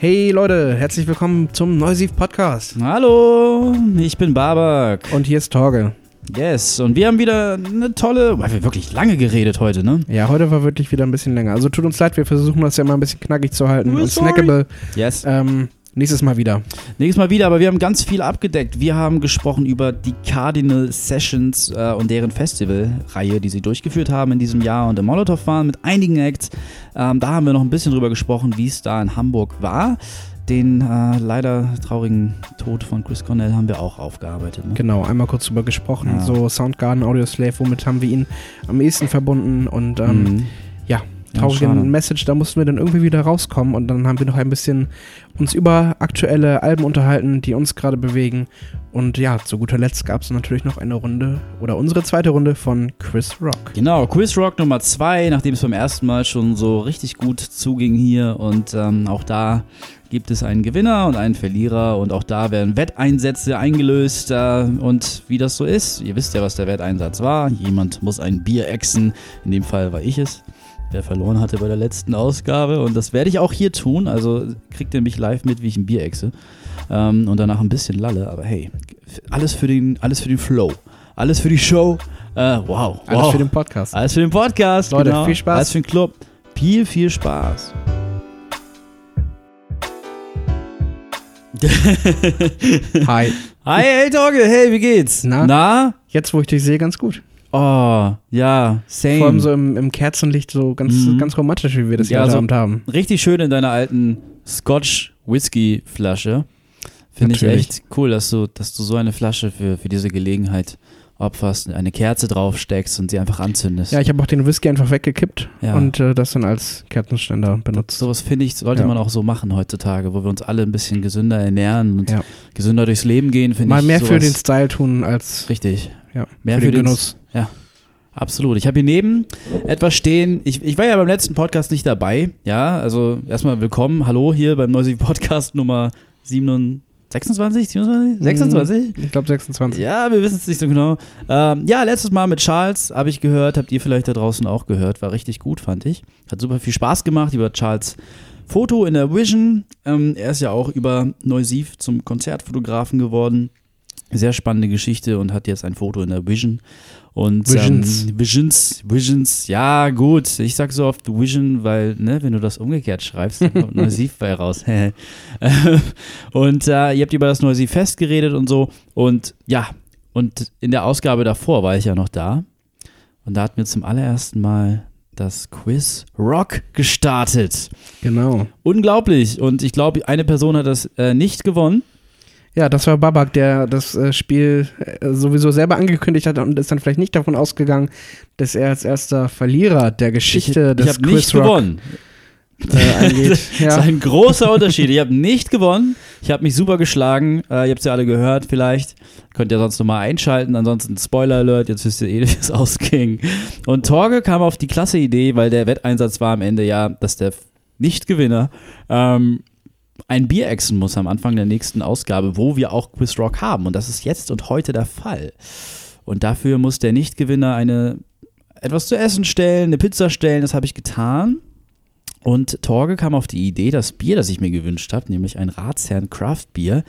Hey Leute, herzlich willkommen zum Neusiv Podcast. Hallo, ich bin Babak. Und hier ist Torge. Yes, und wir haben wieder eine tolle, weil wir wirklich lange geredet heute, ne? Ja, heute war wirklich wieder ein bisschen länger. Also tut uns leid, wir versuchen das ja immer ein bisschen knackig zu halten We're und sorry. snackable. Yes. Ähm, nächstes Mal wieder. Nächstes Mal wieder, aber wir haben ganz viel abgedeckt. Wir haben gesprochen über die Cardinal Sessions äh, und deren Festivalreihe, die sie durchgeführt haben in diesem Jahr und im Molotow waren mit einigen Acts. Ähm, da haben wir noch ein bisschen drüber gesprochen, wie es da in Hamburg war. Den äh, leider traurigen Tod von Chris Cornell haben wir auch aufgearbeitet. Ne? Genau, einmal kurz drüber gesprochen. Ja. So Soundgarden, Audio Slave, womit haben wir ihn am ehesten verbunden und ähm, Mhm. Ja, Ja. Message, da mussten wir dann irgendwie wieder rauskommen und dann haben wir noch ein bisschen uns über aktuelle Alben unterhalten, die uns gerade bewegen. Und ja, zu guter Letzt gab es natürlich noch eine Runde oder unsere zweite Runde von Chris Rock. Genau, Quiz Rock Nummer 2, nachdem es beim ersten Mal schon so richtig gut zuging hier. Und ähm, auch da gibt es einen Gewinner und einen Verlierer. Und auch da werden Wetteinsätze eingelöst. Äh, und wie das so ist, ihr wisst ja, was der Wetteinsatz war. Jemand muss ein Bier exen. In dem Fall war ich es. Der verloren hatte bei der letzten Ausgabe. Und das werde ich auch hier tun. Also kriegt ihr mich live mit, wie ich ein Bier exe. Ähm, und danach ein bisschen lalle. Aber hey, alles für den, alles für den Flow. Alles für die Show. Äh, wow. Alles wow. für den Podcast. Alles für den Podcast. Leute, genau. viel Spaß. Alles für den Club. Viel, viel Spaß. Hi. Hi, hey Torge, hey, wie geht's? Na? Na? Jetzt, wo ich dich sehe, ganz gut. Oh, ja, same. Vor allem so im, im Kerzenlicht, so ganz, Mhm. ganz romantisch, wie wir das Ja, heute so- Abend haben. Richtig schön in deiner alten Scotch Whisky Flasche. Finde ich echt cool, dass du, dass du so eine Flasche für, für diese Gelegenheit opferst, eine Kerze draufsteckst und sie einfach anzündest. Ja, ich habe auch den Whisky einfach weggekippt Ja. und äh, das dann als Kerzenständer benutzt. Sowas finde ich, sollte Ja. man auch so machen heutzutage, wo wir uns alle ein bisschen gesünder ernähren und Ja. gesünder durchs Leben gehen, finde Mal ich. mehr für den Style tun als Richtig. ja, Mehr für, für den den Genuss. Absolut. Ich habe hier neben etwas stehen. Ich, ich war ja beim letzten Podcast nicht dabei. Ja, also erstmal willkommen. Hallo hier beim Neusieg Podcast Nummer 27, 26, 27, 26? Ich glaube 26. Ja, wir wissen es nicht so genau. Ähm, ja, letztes Mal mit Charles habe ich gehört, habt ihr vielleicht da draußen auch gehört. War richtig gut, fand ich. Hat super viel Spaß gemacht über Charles Foto in der Vision. Ähm, er ist ja auch über Neusiv zum Konzertfotografen geworden. Sehr spannende Geschichte und hat jetzt ein Foto in der Vision. Und, Visions. Ähm, Visions, Visions, ja gut. Ich sag so oft Vision, weil, ne, wenn du das umgekehrt schreibst, dann kommt Neusiv bei raus. und äh, ihr habt über das Neusiv Fest geredet und so. Und ja, und in der Ausgabe davor war ich ja noch da. Und da hatten wir zum allerersten Mal das Quiz Rock gestartet. Genau. Unglaublich. Und ich glaube, eine Person hat das äh, nicht gewonnen. Ja, das war Babak, der das äh, Spiel äh, sowieso selber angekündigt hat und ist dann vielleicht nicht davon ausgegangen, dass er als erster Verlierer der Geschichte ich ich des habe nicht Rock gewonnen. äh, angeht. Das ist Ja. ein großer Unterschied. Ich habe nicht gewonnen. Ich habe mich super geschlagen. Äh, ihr habt es ja alle gehört, vielleicht. Könnt ihr sonst nochmal einschalten. Ansonsten Spoiler Alert. Jetzt wisst ihr eh, wie es ausging. Und Torge kam auf die klasse Idee, weil der Wetteinsatz war am Ende ja, dass der Nicht-Gewinner ähm, ein Bier exen muss am Anfang der nächsten Ausgabe, wo wir auch Quiz Rock haben. Und das ist jetzt und heute der Fall. Und dafür muss der Nicht-Gewinner eine etwas zu essen stellen, eine Pizza stellen. Das habe ich getan. Und Torge kam auf die Idee, das Bier, das ich mir gewünscht habe, nämlich ein Ratsherrn Craft Bier,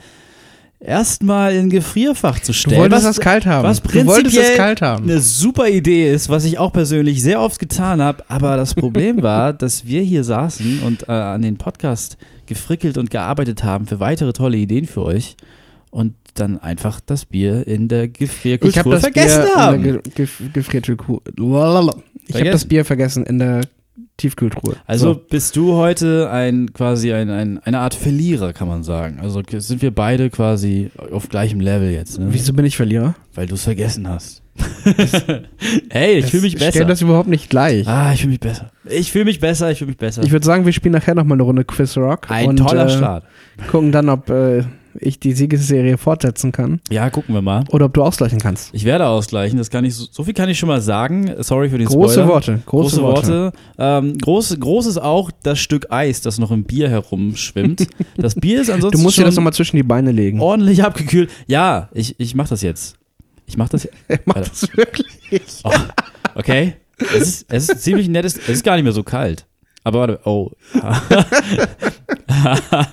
erstmal in Gefrierfach zu Du stellen. wolltest was, das kalt haben. was du prinzipiell kalt haben. eine super Idee ist, was ich auch persönlich sehr oft getan habe. Aber das Problem war, dass wir hier saßen und äh, an den Podcast gefrickelt und gearbeitet haben für weitere tolle Ideen für euch und dann einfach das Bier in der Ich Gefrierkultur das vergessen Bier haben. in der ge. Ich habe das Bier vergessen in der Tiefkühltruhe. Also So. bist du heute ein quasi ein, ein, eine Art Verlierer, kann man sagen. Also sind wir beide quasi auf gleichem Level jetzt, ne? Wieso bin ich Verlierer? Weil du es vergessen hast. hey, ich fühle mich Ich stell besser. das überhaupt nicht gleich. Ah, ich fühle mich besser. Ich fühle mich besser, ich fühle mich besser. Ich würde sagen, wir spielen nachher nochmal eine Runde Quiz Rock. ein und, toller äh, Start. Gucken dann, ob äh, ich die Siegesserie fortsetzen kann Ja, gucken wir mal. oder ob du ausgleichen kannst. Ich werde ausgleichen, das kann ich, so, so viel kann ich schon mal sagen. Sorry für den Große Spoiler. Worte, große, Große Worte. Ähm, groß, groß ist auch das Stück Eis, das noch im Bier herumschwimmt. Das Bier ist Du ansonsten musst dir das nochmal zwischen die Beine legen. ordentlich abgekühlt. Ja, ich, ich mach das jetzt. Ich mach das. Er macht Alter. das wirklich. Oh, okay. Es ist, es ist ziemlich nettes. Es ist gar nicht mehr so kalt. Aber warte, oh.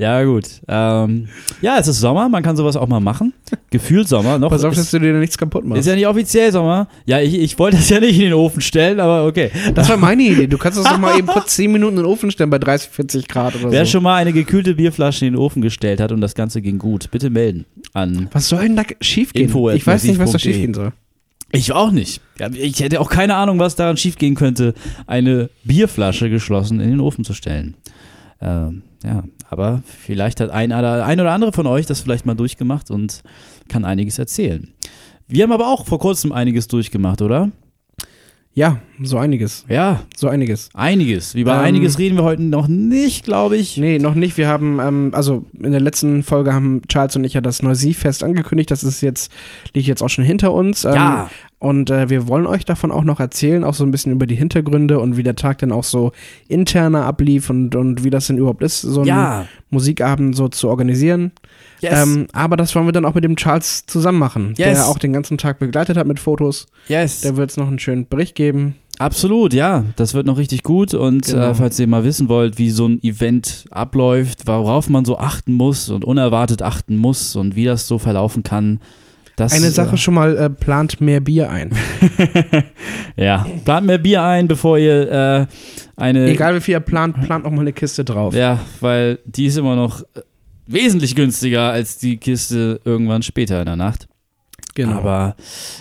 ja, gut. Ähm, ja, es ist Sommer, man kann sowas auch mal machen. Gefühlt Sommer. Noch Pass auf, dass du dir nichts kaputt machst. ist ja nicht offiziell Sommer. Ja, ich, ich wollte das ja nicht in den Ofen stellen, aber okay. das war meine Idee. Du kannst das doch mal eben kurz 10 Minuten in den Ofen stellen bei 30, 40 Grad oder Wer so. schon mal eine gekühlte Bierflasche in den Ofen gestellt hat und das Ganze ging gut, bitte melden an. Was soll denn da schiefgehen? Info Ich weiß nicht, was da schiefgehen soll. Ich auch nicht. Ich hätte auch keine Ahnung, was daran schiefgehen könnte, eine Bierflasche geschlossen in den Ofen zu stellen. Ähm, ja, aber vielleicht hat ein oder, ein oder andere von euch das vielleicht mal durchgemacht und kann einiges erzählen. Wir haben aber auch vor kurzem einiges durchgemacht, oder? Ja, so einiges. Ja, So einiges. einiges. Wie bei Ähm, einiges reden wir heute noch nicht, glaube ich. Nee, noch nicht. Wir haben, ähm, also in der letzten Folge haben Charles und ich ja das Neusee-Fest angekündigt. Das ist jetzt, liegt jetzt auch schon hinter uns. Ähm, Ja. Und äh, wir wollen euch davon auch noch erzählen, auch so ein bisschen über die Hintergründe und wie der Tag dann auch so interner ablief und, und wie das denn überhaupt ist, so einen Ja. Musikabend so zu organisieren. Yes. Ähm, aber das wollen wir dann auch mit dem Charles zusammen machen, Yes. der auch den ganzen Tag begleitet hat mit Fotos. yes. Der wird es noch einen schönen Bericht geben. Absolut, ja. Das wird noch richtig gut. Und Genau. äh, falls ihr mal wissen wollt, wie so ein Event abläuft, worauf man so achten muss und unerwartet achten muss und wie das so verlaufen kann, das Eine Sache schon mal, äh, plant mehr Bier ein. Äh, ja, plant mehr Bier ein, bevor ihr äh, eine. Egal wie viel ihr plant, plant noch mal eine Kiste drauf. Ja, weil die ist immer noch äh, wesentlich günstiger als die Kiste irgendwann später in der Nacht. Genau. Aber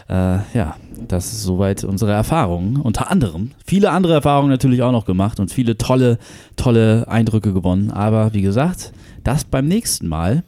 äh, ja, das ist soweit unsere Erfahrungen. Unter anderem viele andere Erfahrungen natürlich auch noch gemacht und viele tolle, tolle Eindrücke gewonnen. Aber wie gesagt, das beim nächsten Mal,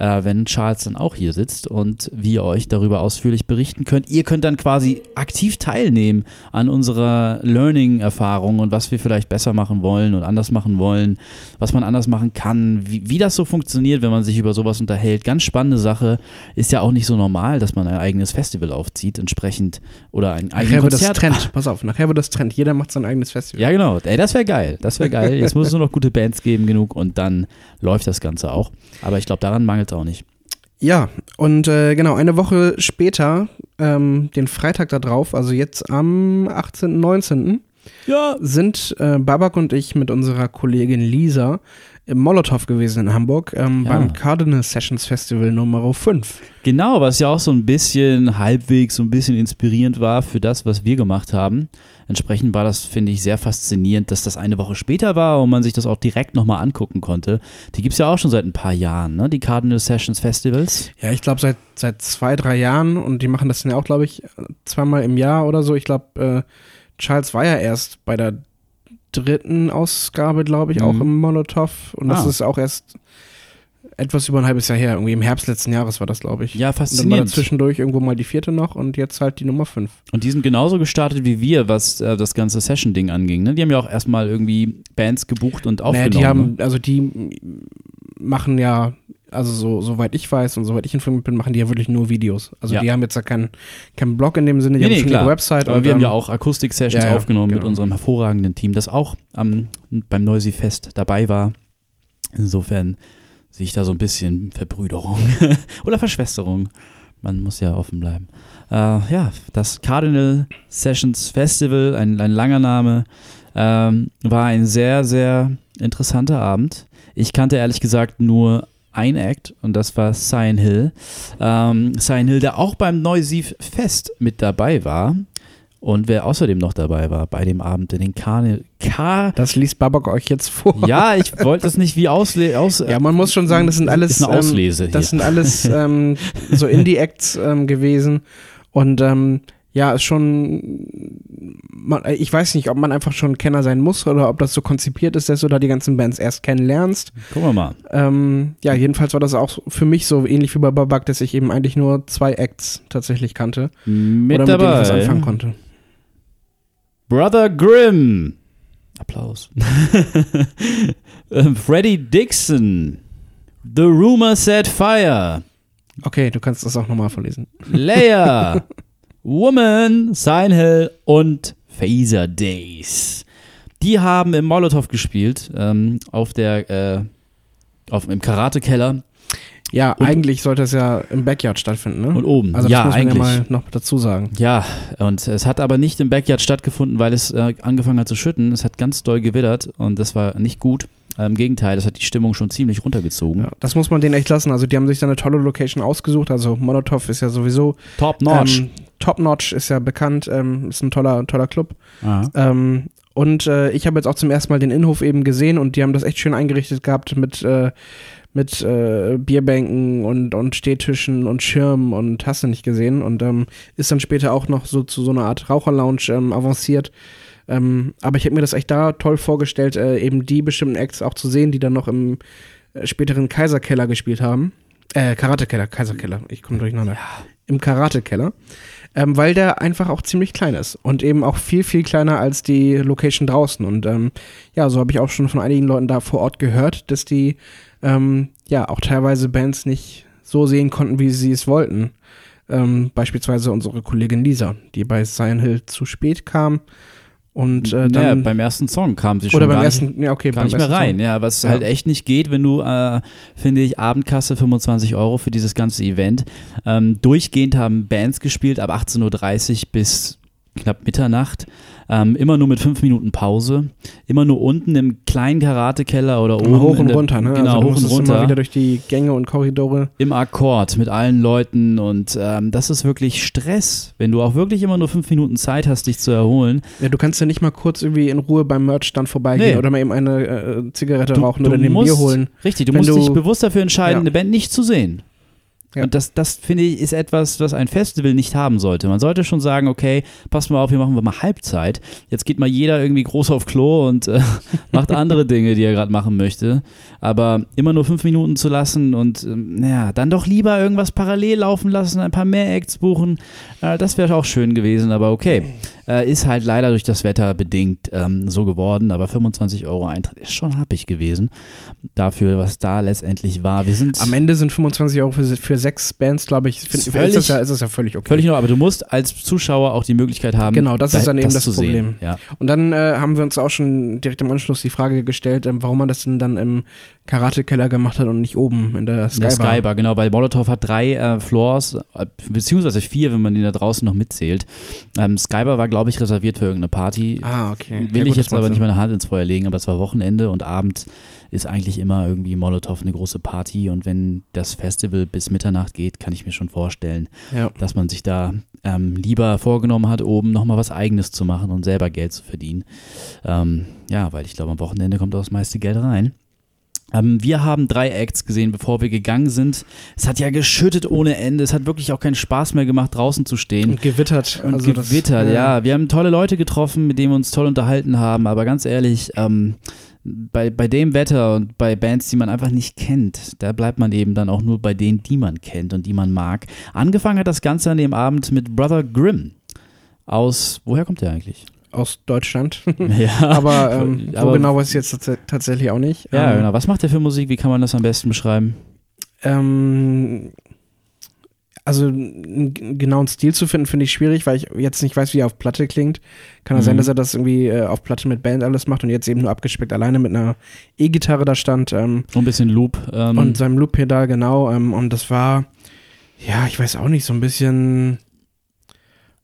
äh, wenn Charles dann auch hier sitzt und wir euch darüber ausführlich berichten könnt. Ihr könnt dann quasi aktiv teilnehmen an unserer Learning-Erfahrung und was wir vielleicht besser machen wollen und anders machen wollen, was man anders machen kann, wie, wie das so funktioniert, wenn man sich über sowas unterhält. Ganz spannende Sache. Ist ja auch nicht so normal, dass man ein eigenes Festival aufzieht, entsprechend oder ein eigenes nachher wird das Konzert. Trend. Pass auf, nachher wird das Trend. Jeder macht sein eigenes Festival. Ja, genau. Ey, das wäre geil. Das wäre geil. Jetzt muss es nur noch gute Bands geben genug und dann läuft das Ganze auch. Aber ich glaube, daran mangelt es auch nicht. Ja, und äh, genau, eine Woche später, ähm, den Freitag da drauf, also jetzt am 18., 19., Ja. sind äh, Babak und ich mit unserer Kollegin Lisa im Molotow gewesen in Hamburg ähm, Ja. beim Cardinal Sessions Festival Nummer 5. Genau, was ja auch so ein bisschen halbwegs, so ein bisschen inspirierend war für das, was wir gemacht haben. Entsprechend war das, finde ich, sehr faszinierend, dass das eine Woche später war und man sich das auch direkt nochmal angucken konnte. Die gibt es ja auch schon seit ein paar Jahren, ne? die Cardinal Sessions Festivals. Ja, ich glaube seit, seit zwei, drei Jahren und die machen das dann ja auch, glaube ich, zweimal im Jahr oder so. Ich glaube, äh, Charles war ja erst bei der dritten Ausgabe, glaube ich, auch Mhm. im Molotow und das Ah. ist auch erst etwas über ein halbes Jahr her. Irgendwie im Herbst letzten Jahres war das, glaube ich. Ja, Und dann war faszinierend. dazwischendurch irgendwo mal die vierte noch und jetzt halt die Nummer 5. Und die sind genauso gestartet wie wir, was äh, das ganze Session-Ding anging. Ne? Die haben ja auch erstmal irgendwie Bands gebucht und Naja, aufgenommen. die haben, ne? also die machen ja, also so, soweit ich weiß und soweit ich informiert bin, machen die ja wirklich nur Videos. Also Ja. die haben jetzt ja keinen keinen Blog in dem Sinne, die Nee, haben nee, ihre Website. Aber wir haben ja auch Akustik-Sessions ja, aufgenommen mit genau. unserem hervorragenden Team, das auch am, beim Noisy Fest dabei war. Insofern sehe ich da so ein bisschen Verbrüderung oder Verschwesterung. Man muss ja offen bleiben. Äh, ja, das Cardinal Sessions Festival, ein, ein langer Name, ähm, war ein sehr, sehr interessanter Abend. Ich kannte ehrlich gesagt nur ein Act und das war Cyan Hill. Ähm, Cyan Hill, der auch beim Neusiv Fest mit dabei war. Und wer außerdem noch dabei war bei dem Abend in den Karne Kar Das liest Babak euch jetzt vor. Ja, ich wollte das nicht wie ausle aus Ja, man muss schon sagen, das sind alles, ist eine Auslese ähm, das sind alles ähm, so Indie-Acts ähm, gewesen. Und ähm, ja, ist schon, man, ich weiß nicht, ob man einfach schon Kenner sein muss oder ob das so konzipiert ist, dass du da die ganzen Bands erst kennenlernst. Gucken wir mal. Ähm, ja, jedenfalls war das auch für mich so ähnlich wie bei Babak, dass ich eben eigentlich nur zwei Acts tatsächlich kannte. Mit oder mit denen ich was dabei. anfangen konnte. Brother Grimm. Applaus. Ähm, Freddie Dixon. The Rumor Set Fire. Okay, du kannst das auch nochmal vorlesen. Leia. Woman, Sign Hill und Phaser Days. Die haben im Molotow gespielt, ähm, auf der, äh, auf, im Karate-Keller Ja, Und- eigentlich sollte es ja im Backyard stattfinden, ne? und oben. Also das ja, muss man eigentlich. ja mal noch dazu sagen. Ja, und es hat aber nicht im Backyard stattgefunden, weil es äh, angefangen hat zu schütten. Es hat ganz doll gewittert und das war nicht gut. Im Gegenteil, das hat die Stimmung schon ziemlich runtergezogen. Ja, das muss man denen echt lassen. Also die haben sich da eine tolle Location ausgesucht. Also Molotov ist ja sowieso Top notch. Ähm, Top Notch ist ja bekannt, ähm, ist ein toller, toller Club. Ähm, und äh, ich habe jetzt auch zum ersten Mal den Innenhof eben gesehen und die haben das echt schön eingerichtet gehabt mit, äh, mit äh, Bierbänken und, und Stehtischen und Schirmen und hast du nicht gesehen. Und ähm, ist dann später auch noch so zu so einer Art Raucherlounge ähm, avanciert. Ähm, aber ich hätte mir das echt da toll vorgestellt, äh, eben die bestimmten Acts auch zu sehen, die dann noch im äh, späteren Kaiserkeller gespielt haben. Äh, Karatekeller, Kaiserkeller, ich komme durcheinander. Im Karatekeller. Ähm, weil der einfach auch ziemlich klein ist und eben auch viel, viel kleiner als die Location draußen. Und ähm, ja, so habe ich auch schon von einigen Leuten da vor Ort gehört, dass die ähm, ja auch teilweise Bands nicht so sehen konnten, wie sie es wollten. Ähm, beispielsweise unsere Kollegin Lisa, die bei Zion Hill zu spät kam. Und äh, dann. beim ersten Song kam sie schon oder beim gar ersten, nicht, ja, okay, beim nicht mehr rein. Song. Ja, was Ja. halt echt nicht geht, wenn du, äh, finde ich, Abendkasse 25 Euro für dieses ganze Event. Ähm, durchgehend haben Bands gespielt ab 18.30 Uhr bis knapp Mitternacht. Ähm, immer nur mit fünf Minuten Pause. Immer nur unten im kleinen Karatekeller oder oben. Hoch und der- runter, ne? Genau, also hoch und runter. immer wieder durch die Gänge und Korridore. im Akkord mit allen Leuten und ähm, das ist wirklich Stress, wenn du auch wirklich immer nur fünf Minuten Zeit hast, dich zu erholen. Ja, du kannst ja nicht mal kurz irgendwie in Ruhe beim Merchstand vorbeigehen Nee. oder mal eben eine äh, Zigarette Du, rauchen du oder ein Bier holen. Richtig, du musst du- dich bewusst dafür entscheiden, Ja. eine Band nicht zu sehen. Ja. Und das, das finde ich, ist etwas, was ein Festival nicht haben sollte. Man sollte schon sagen, okay, pass mal auf, hier machen wir mal Halbzeit. Jetzt geht mal jeder irgendwie groß auf Klo und äh, macht andere Dinge, die er gerade machen möchte. Aber immer nur fünf Minuten zu lassen und ähm, naja, dann doch lieber irgendwas parallel laufen lassen, ein paar mehr Acts buchen. Äh, das wäre auch schön gewesen, aber okay. Äh, ist halt leider durch das Wetter bedingt ähm, so geworden, aber 25 Euro Eintritt ist schon happig gewesen. Dafür, was da letztendlich war. Wir sind Am Ende sind 25 Euro für, für sechs Bands, glaube ich. Find, ist, Völlig- das ja, ist das ja völlig okay. völlig noch, aber du musst als Zuschauer auch die Möglichkeit haben, Genau, das ist dann eben das zu Problem. Ja. Und dann äh, haben wir uns auch schon direkt im Anschluss die Frage gestellt, ähm, warum man das denn dann im Karatekeller gemacht hat und nicht oben in der In Skybar. Der Skybar, genau, weil Molotov hat drei äh, Floors, äh, beziehungsweise vier, wenn man den da draußen noch mitzählt. Ähm, Skybar war, glaube ich, reserviert für irgendeine Party. Ah, okay. Will Ja, ich gut, jetzt das aber nicht meine Hand ins Feuer legen, aber es war Wochenende und abends ist eigentlich immer irgendwie Molotow eine große Party und wenn das Festival bis Mitternacht geht, kann ich mir schon vorstellen, Ja. dass man sich da ähm, lieber vorgenommen hat, oben nochmal was Eigenes zu machen und selber Geld zu verdienen. Ähm, ja, weil ich glaube, am Wochenende kommt auch das meiste Geld rein. Ähm, wir haben drei Acts gesehen, bevor wir gegangen sind. Es hat ja geschüttet ohne Ende. Es hat wirklich auch keinen Spaß mehr gemacht, draußen zu stehen. Und gewittert. Und also das- gewittert, ja. Wir haben tolle Leute getroffen, mit denen wir uns toll unterhalten haben, aber ganz ehrlich, ähm, bei, bei dem Wetter und bei Bands, die man einfach nicht kennt, da bleibt man eben dann auch nur bei denen, die man kennt und die man mag. Angefangen hat das Ganze an dem Abend mit Brother Grimm aus, woher kommt der eigentlich? Aus Deutschland. ja, aber ähm, wo Aber- genau weiß ich jetzt tats tatsächlich auch nicht. ja ähm, genau. Was macht der für Musik? Wie kann man das am besten beschreiben? Ähm, also einen genauen Stil zu finden, finde ich schwierig, weil ich jetzt nicht weiß, wie er auf Platte klingt. Kann ja sein, Mhm. dass er das irgendwie äh, auf Platte mit Band alles macht und jetzt eben nur abgespeckt alleine mit einer E-Gitarre da stand ähm, So ein bisschen Loop. Ähm, und seinem Loop-Pedal, genau. Ähm, und das war, ja, ich weiß auch nicht, so ein bisschen,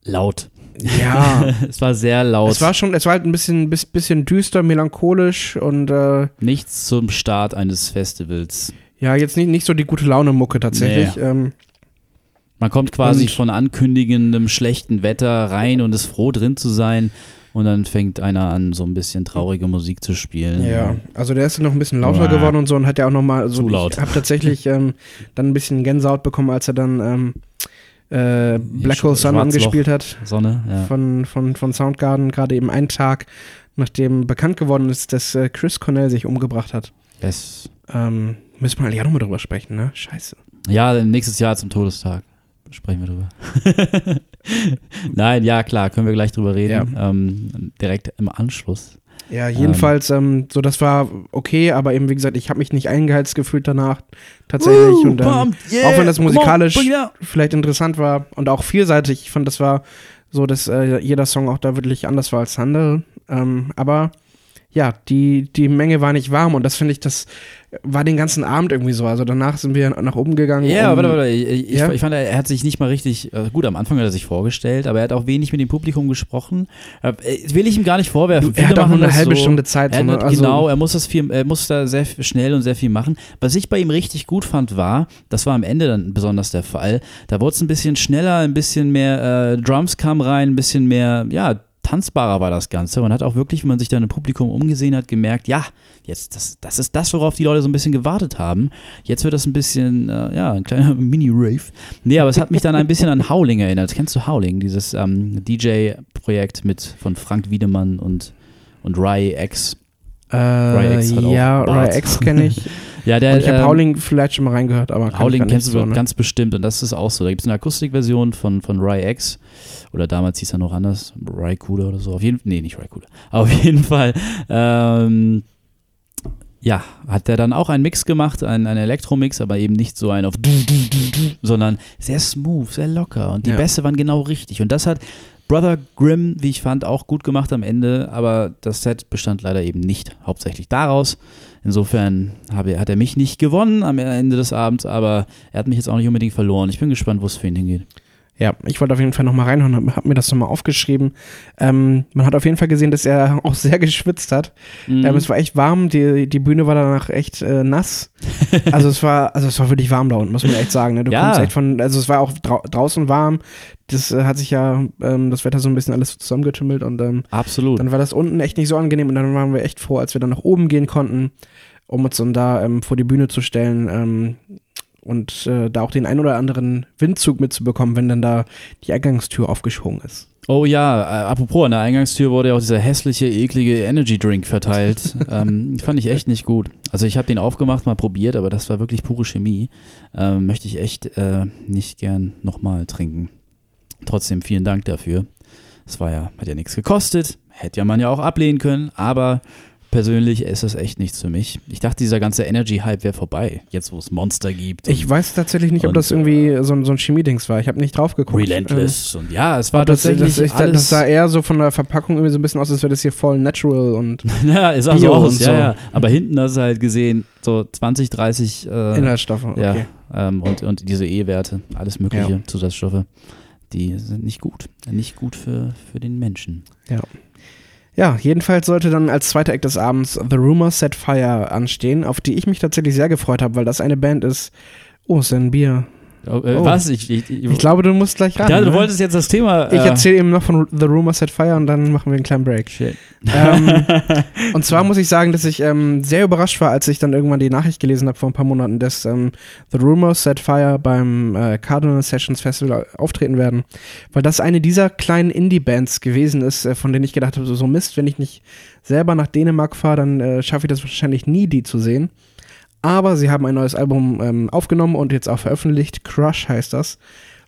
laut. ja. es war sehr laut. es war schon, es war halt ein bisschen, bis, bisschen düster, melancholisch und äh, Nichts zum Start eines Festivals. ja, jetzt nicht, nicht so die gute Laune-Mucke tatsächlich. Ähm, Man kommt quasi Und- von ankündigendem schlechten Wetter rein und ist froh drin zu sein. Und dann fängt einer an, so ein bisschen traurige Musik zu spielen. Ja, also der ist dann noch ein bisschen lauter geworden und so und hat ja auch nochmal so. Zu laut. Ich habe tatsächlich ähm, dann ein bisschen Gänsehaut bekommen, als er dann ähm, äh, Black Hole Sun angespielt hat Sonne, ja. von, von, von Soundgarden, gerade eben einen Tag, nachdem bekannt geworden ist, dass äh, Chris Cornell sich umgebracht hat. Es, Ähm, müssen wir eigentlich auch nochmal drüber sprechen, ne? Scheiße. ja, nächstes Jahr zum Todestag. Sprechen wir drüber. Nein, ja, klar, können wir gleich drüber reden. Ähm, direkt im Anschluss. Ja, jedenfalls, ähm, so das war okay, aber eben wie gesagt, ich habe mich nicht eingeheizt gefühlt danach tatsächlich und ähm, auch wenn das musikalisch vielleicht interessant war und auch vielseitig. Ich fand, das war so, dass äh, jeder Song auch da wirklich anders war als der andere. Ähm, aber ja, die, die Menge war nicht warm und das finde ich, das war den ganzen Abend irgendwie so. Also danach sind wir nach oben gegangen. Ja, um, warte, warte. Ich, Ja? ich fand, er hat sich nicht mal richtig, äh, gut, am Anfang hat er sich vorgestellt, aber er hat auch wenig mit dem Publikum gesprochen. Äh, will ich ihm gar nicht vorwerfen. er hat Viele auch nur eine halbe so. Stunde Zeit. Er so, ne? hat, also, genau, er muss das viel, er muss da sehr schnell und sehr viel machen. Was ich bei ihm richtig gut fand, war, das war am Ende dann besonders der Fall. Da wurde es ein bisschen schneller, ein bisschen mehr äh, Drums kamen rein, ein bisschen mehr, ja, tanzbarer war das Ganze. Man hat auch wirklich, wenn man sich dann im Publikum umgesehen hat, gemerkt, ja, jetzt, das, das ist das, worauf die Leute so ein bisschen gewartet haben. Jetzt wird das ein bisschen, äh, ja, ein kleiner Mini-Rave. Nee, aber es hat mich dann ein bisschen an Howling erinnert. Kennst du Howling, dieses ähm, DJ-Projekt mit von Frank Wiedemann und, und Rai X? Äh, X hat auch ja. Ray X kenne ich. Ja, der und ich habe ähm, Howling vielleicht schon mal reingehört, aber Howling kennst du so, ne? ganz bestimmt und das ist auch so. Da gibt es eine Akustikversion von, von Rai X oder damals hieß er noch anders, Rai Kuda oder so. Auf jeden nee, nicht Rai Kuda. Auf jeden Fall, ähm, ja, hat der dann auch einen Mix gemacht, einen, einen Elektromix, aber eben nicht so einen auf sondern sehr smooth, sehr locker und die Ja. Bässe waren genau richtig und das hat Brother Grimm, wie ich fand, auch gut gemacht am Ende, aber das Set bestand leider eben nicht hauptsächlich daraus. Insofern habe, hat er mich nicht gewonnen am Ende des Abends, aber er hat mich jetzt auch nicht unbedingt verloren. Ich bin gespannt, wo es für ihn hingeht. Ja, ich wollte auf jeden Fall nochmal reinhauen, habe hab mir das nochmal aufgeschrieben. Ähm, man hat auf jeden Fall gesehen, dass er auch sehr geschwitzt hat. Mhm. Ähm, es war echt warm, die, die Bühne war danach echt äh, nass. Also es war, also es war wirklich warm da unten, muss man echt sagen. Ne? Du Ja. kommst echt von, also es war auch drau draußen warm. Das äh, hat sich ja ähm, das Wetter so ein bisschen alles zusammengetümmelt und ähm, Absolut. dann war das unten echt nicht so angenehm und dann waren wir echt froh, als wir dann nach oben gehen konnten, um uns dann da ähm, vor die Bühne zu stellen ähm, und äh, da auch den ein oder anderen Windzug mitzubekommen, wenn dann da die Eingangstür aufgeschwungen ist. Oh ja, äh, apropos, an der Eingangstür wurde ja auch dieser hässliche, eklige Energy Drink verteilt. ähm, fand ich echt nicht gut. Also ich habe den aufgemacht, mal probiert, aber das war wirklich pure Chemie. Ähm, möchte ich echt äh, nicht gern nochmal trinken. Trotzdem vielen Dank dafür. Es war ja, hat ja nichts gekostet, hätte ja man ja auch ablehnen können, aber persönlich ist das echt nichts für mich. Ich dachte, dieser ganze Energy-Hype wäre vorbei, jetzt wo es Monster gibt. Ich weiß tatsächlich nicht, ob das irgendwie so, ein- so ein Chemiedings war. Ich habe nicht drauf geguckt. Relentless und ja, es Ähm, war das, tatsächlich das, ich, alles. das sah eher so von der Verpackung irgendwie so ein bisschen aus, als wäre das hier voll natural und Ja, ist auch so Bio aus, und ja, so. ja. Aber hinten hast du halt gesehen, so 20, 30 äh, Inhaltsstoffe. Okay. ja, ähm, und, und diese E-Werte, alles mögliche Ja. Zusatzstoffe, die sind nicht gut. Nicht gut für, für den Menschen. Ja, jedenfalls sollte dann als zweiter Act des Abends The Rumor Set Fire anstehen, auf die ich mich tatsächlich sehr gefreut habe, weil das eine Band ist. Oh, ist ein Bier. Oh, äh, Oh. Was? Ich, ich, ich, Ich glaube, du musst gleich ran. ja, du ne? wolltest jetzt das Thema. Ich äh, erzähle eben noch von The Rumor Set Fire und dann machen wir einen kleinen Break. Shit. ähm, und zwar muss ich sagen, dass ich ähm, sehr überrascht war, als ich dann irgendwann die Nachricht gelesen habe vor ein paar Monaten, dass ähm, The Rumor Set Fire beim äh, Cardinal Sessions Festival auftreten werden. Weil das eine dieser kleinen Indie-Bands gewesen ist, äh, von denen ich gedacht habe, so, so Mist, wenn ich nicht selber nach Dänemark fahre, dann äh, schaffe ich das wahrscheinlich nie, die zu sehen. Aber sie haben ein neues Album ähm, aufgenommen und jetzt auch veröffentlicht. Crush heißt das.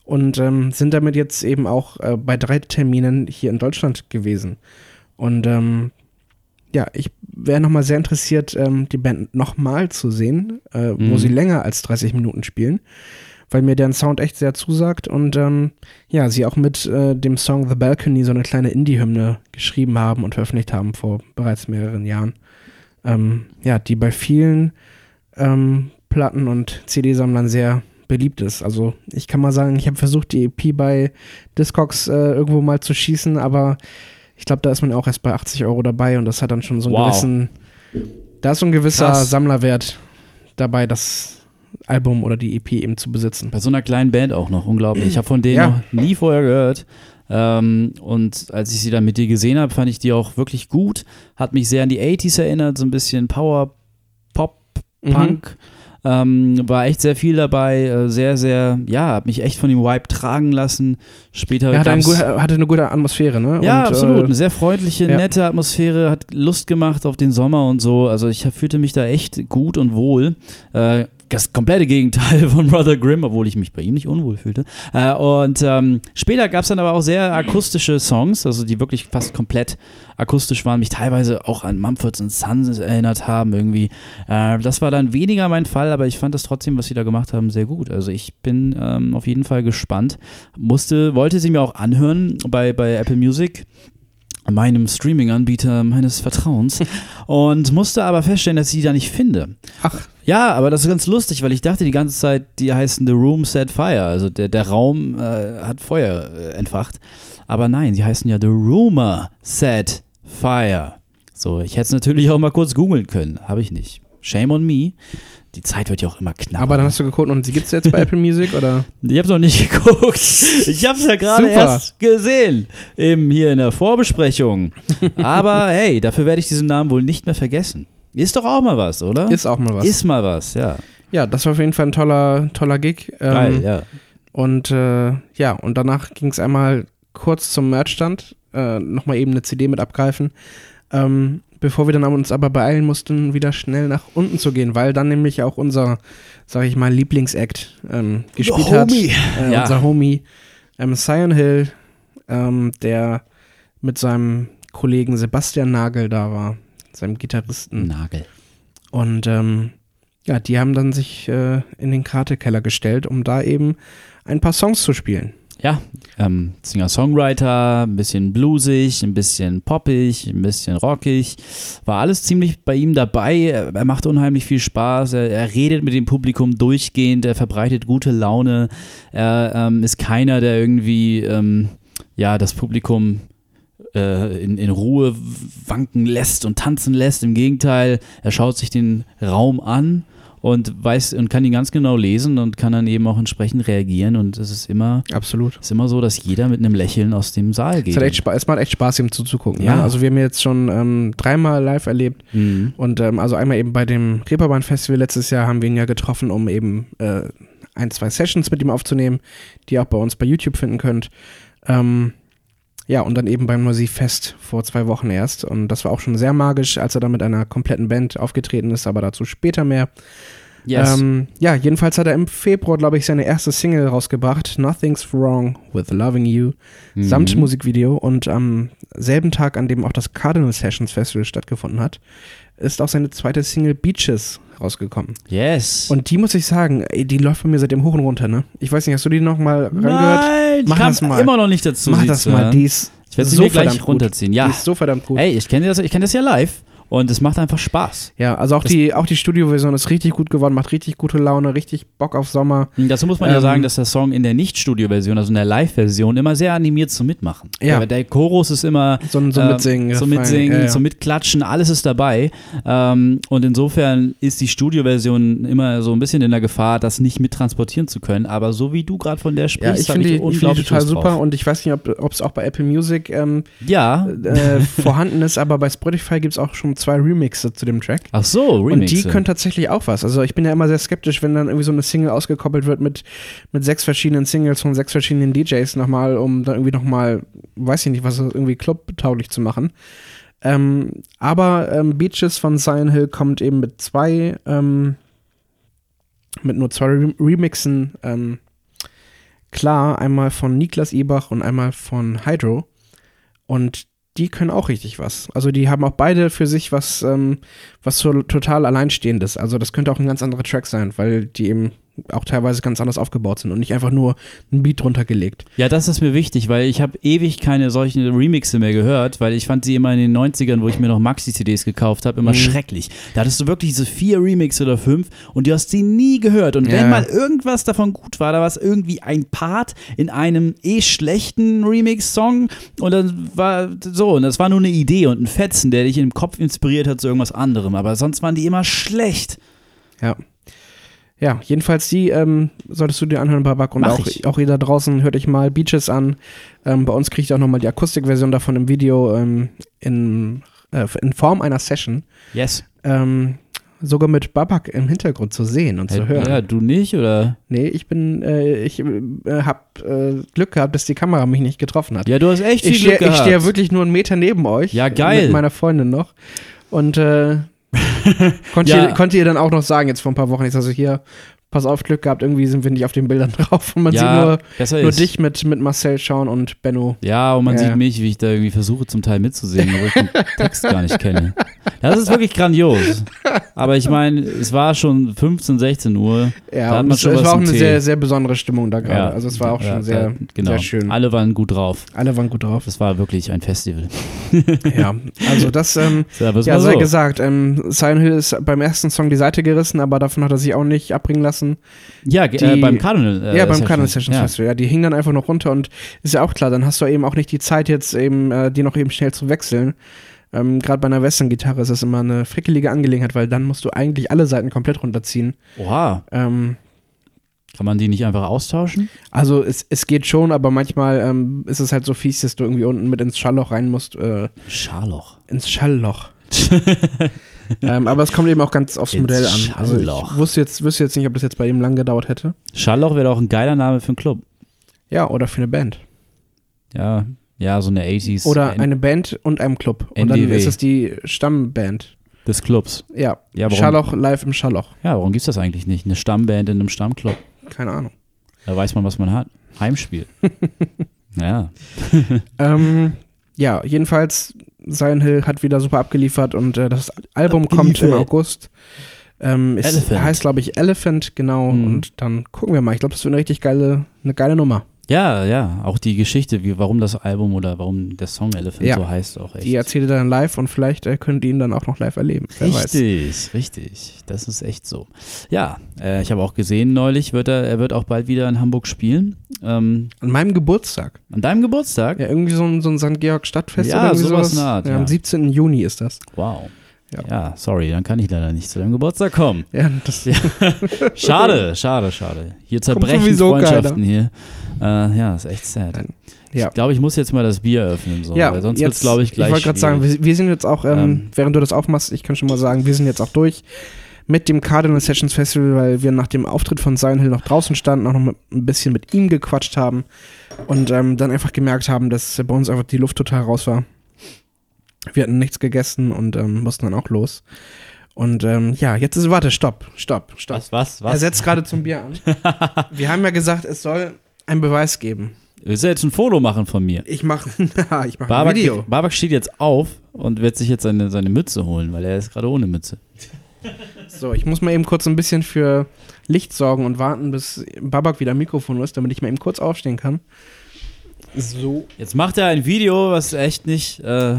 Und ähm, sind damit jetzt eben auch äh, bei drei Terminen hier in Deutschland gewesen. Und ähm, ja, ich wäre nochmal sehr interessiert, ähm, die Band nochmal zu sehen, äh, wo Mhm. sie länger als 30 Minuten spielen, weil mir deren Sound echt sehr zusagt und ähm, ja, sie auch mit äh, dem Song The Balcony so eine kleine Indie-Hymne geschrieben haben und veröffentlicht haben vor bereits mehreren Jahren. Ähm, ja, die bei vielen ähm, Platten- und CD-Sammlern sehr beliebt ist. Also ich kann mal sagen, ich habe versucht, die EP bei Discogs äh, irgendwo mal zu schießen, aber ich glaube, da ist man auch erst bei 80 Euro dabei und das hat dann schon so einen Wow. gewissen, da ist so ein gewisser Krass. Sammlerwert dabei, das Album oder die EP eben zu besitzen. Bei so einer kleinen Band auch noch, unglaublich. Ich habe von denen Ja. noch nie vorher gehört. Ähm, und als ich sie dann mit dir gesehen habe, fand ich die auch wirklich gut. Hat mich sehr an die 80s erinnert, so ein bisschen Power, Pop, Mhm. Punk. Ähm, war echt sehr viel dabei, äh, sehr, sehr, ja, hat mich echt von dem Vibe tragen lassen. Später Er hatte, einen, gab's- gu- hatte eine gute Atmosphäre, ne? ja, und, absolut. Eine Äh, sehr freundliche, ja. nette Atmosphäre, hat Lust gemacht auf den Sommer und so. Also ich hab- fühlte mich da echt gut und wohl. Äh, das komplette Gegenteil von Brother Grimm, obwohl ich mich bei ihm nicht unwohl fühlte. Äh, und ähm, später gab es dann aber auch sehr akustische Songs, also die wirklich fast komplett akustisch waren, mich teilweise auch an Mumford Sons erinnert haben irgendwie. Äh, das war dann weniger mein Fall, aber ich fand das trotzdem, was sie da gemacht haben, sehr gut. Also ich bin ähm, auf jeden Fall gespannt. Musste, wollte sie mir auch anhören bei, bei Apple Music. Meinem Streaming-Anbieter meines Vertrauens und musste aber feststellen, dass ich die da nicht finde. Ach. Ja, aber das ist ganz lustig, weil ich dachte die ganze Zeit, die heißen The Room Set Fire, also der, der Raum äh, hat Feuer äh, entfacht. Aber nein, sie heißen ja The Rumor Set Fire. So, ich hätte es natürlich auch mal kurz googeln können, habe ich nicht. Shame on me. Die Zeit wird ja auch immer knapper. Aber dann hast du geguckt und sie gibt es jetzt bei Apple Music oder? Ich habe noch nicht geguckt. Ich habe es ja gerade erst gesehen. Eben hier in der Vorbesprechung. Aber hey, dafür werde ich diesen Namen wohl nicht mehr vergessen. Ist doch auch mal was, oder? Ist auch mal was. Ist mal was, ja. ja, das war auf jeden Fall ein toller, toller Gig. Ähm, Geil, ja. Und äh, ja, und danach ging es einmal kurz zum Merchstand, äh, nochmal eben eine CD mit abgreifen, ähm, bevor wir dann uns aber beeilen mussten, wieder schnell nach unten zu gehen, weil dann nämlich auch unser, sag ich mal, Lieblingsact ähm, gespielt hat. Homie. Äh, Ja. Unser Homie ähm, Cyan Hill, ähm, der mit seinem Kollegen Sebastian Nagel da war, seinem Gitarristen. Nagel. Und ähm, ja, die haben dann sich äh, in den Kratekeller gestellt, um da eben ein paar Songs zu spielen. Ja, ähm, Singer-Songwriter, ein bisschen bluesig, ein bisschen poppig, ein bisschen rockig. War alles ziemlich bei ihm dabei. Er, macht unheimlich viel Spaß. Er, er redet mit dem Publikum durchgehend. Er verbreitet gute Laune. Er ähm, ist keiner, der irgendwie ähm, ja, das Publikum äh, in, in Ruhe wanken lässt und tanzen lässt. Im Gegenteil, er schaut sich den Raum an und weiß und kann ihn ganz genau lesen und kann dann eben auch entsprechend reagieren. Und es ist immer, Absolut. ist immer so, dass jeder mit einem Lächeln aus dem Saal Es, geht. hat echt Spaß, es macht echt Spaß, ihm zuzugucken. Ja. Ne? Also wir haben jetzt schon ähm, dreimal live erlebt Mhm. und ähm, also einmal eben bei dem Reeperbahn Festival letztes Jahr haben wir ihn ja getroffen, um eben äh, ein, zwei Sessions mit ihm aufzunehmen, die ihr auch bei uns bei YouTube finden könnt. Ähm, ja, und dann eben beim Musikfest vor zwei Wochen erst. Und das war auch schon sehr magisch, als er da mit einer kompletten Band aufgetreten ist, aber dazu später mehr. Yes. Ähm, ja, jedenfalls hat er im Februar, glaube ich, seine erste Single rausgebracht, Nothing's Wrong with Loving You, Mhm. samt Musikvideo. Und am selben Tag, an dem auch das Cardinal Sessions Festival stattgefunden hat, ist auch seine zweite Single Beaches rausgekommen. Yes. Und die muss ich sagen, die läuft bei mir seitdem hoch und runter, ne? Ich weiß nicht, hast du die noch mal reingehört? Nein, Mach das mal. immer noch nicht dazu. Mach das mal, die ist Ich werde sie so mir gleich gut. runterziehen. Ja. Die ist so verdammt gut. Ey, ich kenne das, ich kenn das ja live und es macht einfach Spaß. Ja, also auch Das- die, auch die Studioversion ist richtig gut geworden, macht richtig gute Laune, richtig Bock auf Sommer. Dazu muss man ja Ähm, sagen, dass der Song in der Nicht-Studio-Version, also in der Live-Version, immer sehr animiert zum Mitmachen. Ja. Der, der Chorus ist immer So, so ähm, mitsingen. so fein. mitsingen, Ja, ja. so mitklatschen, alles ist dabei. Ähm, und insofern ist die Studioversion immer so ein bisschen in der Gefahr, das nicht mittransportieren zu können. Aber so wie du gerade von der Ja, sprichst, ich hab finde die, ich find die total super und ich weiß nicht, ob es auch bei Apple Music ähm, Ja. äh, vorhanden ist, aber bei Spotify gibt es auch schon zwei Remixe zu dem Track. Ach so, Remix. Und die können tatsächlich auch was. Also ich bin ja immer sehr skeptisch, wenn dann irgendwie so eine Single ausgekoppelt wird mit, mit sechs verschiedenen Singles von sechs verschiedenen DJs nochmal, um dann irgendwie nochmal, weiß ich nicht, was irgendwie clubtauglich zu machen. Ähm, aber ähm, Beaches von Zion Hill kommt eben mit zwei, ähm, mit nur zwei Rem Remixen ähm, klar. Einmal von Niklas Ebach und einmal von Hydro. Und die können auch richtig was. Also die haben auch beide für sich was, ähm, was so total alleinstehendes. Also das könnte auch ein ganz anderer Track sein, weil die eben auch teilweise ganz anders aufgebaut sind und nicht einfach nur ein Beat drunter gelegt. Ja, das ist mir wichtig, weil ich habe ewig keine solchen Remixe mehr gehört, weil ich fand sie immer in den 90ern, wo ich mir noch Maxi-CDs gekauft habe, immer Mhm. schrecklich. Da hattest du wirklich diese vier Remixe oder fünf und du hast sie nie gehört. Und wenn Ja. mal irgendwas davon gut war, da war es irgendwie ein Part in einem eh schlechten Remix-Song und dann war so, und das war nur eine Idee und ein Fetzen, der dich im Kopf inspiriert hat zu irgendwas anderem, aber sonst waren die immer schlecht. Ja. Ja, jedenfalls die ähm, solltest du dir anhören, Babak. Und Mach auch, ich. auch ihr da draußen hört euch mal Beaches an. Ähm, bei uns kriegt ihr auch nochmal die Akustikversion davon im Video ähm, in, äh, in Form einer Session. Yes. Ähm, sogar mit Babak im Hintergrund zu sehen und zu hören. Ja, du nicht, oder? Nee, ich bin, äh, ich äh, hab äh, Glück gehabt, dass die Kamera mich nicht getroffen hat. Ja, du hast echt viel ich Glück stehe gehabt. steh ja wirklich nur einen Meter neben euch. Ja, geil. Mit meiner Freundin noch. Und äh, konnte, Ja. ihr, konnte ihr dann auch noch sagen, jetzt vor ein paar Wochen, ich also hier, pass auf, Glück gehabt, irgendwie sind wir nicht auf den Bildern drauf und man ja, sieht nur, nur dich mit, mit Marcel schauen und Benno. Ja, und man Ja. sieht mich, wie ich da irgendwie versuche zum Teil mitzusingen, obwohl ich den Text gar nicht kenne. Das ist wirklich grandios. Aber ich meine, es war schon 15, 16 Uhr. Da Ja, hat und man es, schon es was war auch eine Tee. sehr, sehr besondere Stimmung da gerade. Ja, also es war auch schon sehr, genau. sehr schön. Alle waren gut drauf. Alle waren gut drauf. Das war wirklich ein Festival. ja, also das, ähm, Ja, sei so. gesagt, ähm, Silent Hill ist beim ersten Song die Seite gerissen, aber davon hat er sich auch nicht abbringen lassen. Ja, ge- äh, die- beim Cardinal. Äh, ja, beim Sessions. Cardinal Sessions ja. Festival. Ja, die hingen dann einfach noch runter und ist ja auch klar, dann hast du eben auch nicht die Zeit jetzt eben, äh, die noch eben schnell zu wechseln. Ähm, Gerade bei einer Western-Gitarre ist das immer eine frickelige Angelegenheit, weil dann musst du eigentlich alle Seiten komplett runterziehen. Oha, Ähm, kann man die nicht einfach austauschen? also es, es geht schon, aber manchmal ähm, ist es halt so fies, dass du irgendwie unten mit ins Schallloch rein musst. Äh, Scharloch. ins Schallloch. ähm, aber es kommt eben auch ganz aufs Modell an. Also Schallloch. ich wusste jetzt, wüsste jetzt nicht, ob das jetzt bei ihm lang gedauert hätte. Scharloch wäre doch ein geiler Name für einen Club. Ja, oder für eine Band. Ja, ja, so eine 80s. Oder N- eine Band und einem Club. Und dann NDW. ist es die Stammband. des Clubs. Ja, Ja, warum, Scharloch live im Scharloch. ja, warum gibt's das eigentlich nicht? Eine Stammband in einem Stammclub. Keine Ahnung. Da weiß man, was man hat. Heimspiel. ja. Ähm, ja, jedenfalls, Silent Hill hat wieder super abgeliefert und äh, das Album kommt im Abgeliefert. August. Ähm, es Elephant. heißt, glaube ich, Elephant, genau. Mhm. Und dann gucken wir mal. Ich glaube, das wird eine richtig geile, eine geile Nummer. Ja, ja, auch die Geschichte, wie, warum das Album oder warum der Song Elephant Ja. so heißt, auch echt. Die erzählt er dann live und vielleicht äh, könnt ihr ihn dann auch noch live erleben. Wer weiß. Richtig, richtig. Das ist echt so. Ja, äh, ich habe auch gesehen neulich, wird er, er wird auch bald wieder in Hamburg spielen. Ähm, An meinem Geburtstag. an deinem Geburtstag? Ja, irgendwie so ein, so ein St. Georg Stadtfest Ja, oder irgendwie sowas sowas. Art, ja. Am 17. Juni ist das. Wow. Ja. Ja. sorry, dann kann ich leider nicht zu deinem Geburtstag kommen. Ja, das Ja. Schade, schade, schade. Hier zerbrechen Freundschaften hier. Äh, ja, ist echt sad. Nein. Ja. Ich glaube, ich muss jetzt mal das Bier öffnen, so, ja, weil sonst wird es, glaube ich, gleich Ich wollte gerade sagen, wir, wir sind jetzt auch, ähm, Ähm. während du das aufmachst, ich kann schon mal sagen, wir sind jetzt auch durch mit dem Cardinal Sessions Festival, weil wir nach dem Auftritt von Silent Hill noch draußen standen, auch noch mit, ein bisschen mit ihm gequatscht haben und ähm, dann einfach gemerkt haben, dass bei uns einfach die Luft total raus war. Wir hatten nichts gegessen und ähm, mussten dann auch los. Und ähm, ja, jetzt ist, warte, stopp, stopp, stopp. Was, was, Er was? setzt gerade zum Bier an. wir haben ja gesagt, es soll einen Beweis geben. Willst du jetzt ein Foto machen von mir? Ich mache ich mach ein Video. Babak steht jetzt auf und wird sich jetzt seine, seine Mütze holen, weil er ist gerade ohne Mütze. So, ich muss mal eben kurz ein bisschen für Licht sorgen und warten, bis Babak wieder Mikrofon ist, damit ich mal eben kurz aufstehen kann. So. Jetzt macht er ein Video, was echt nicht, äh,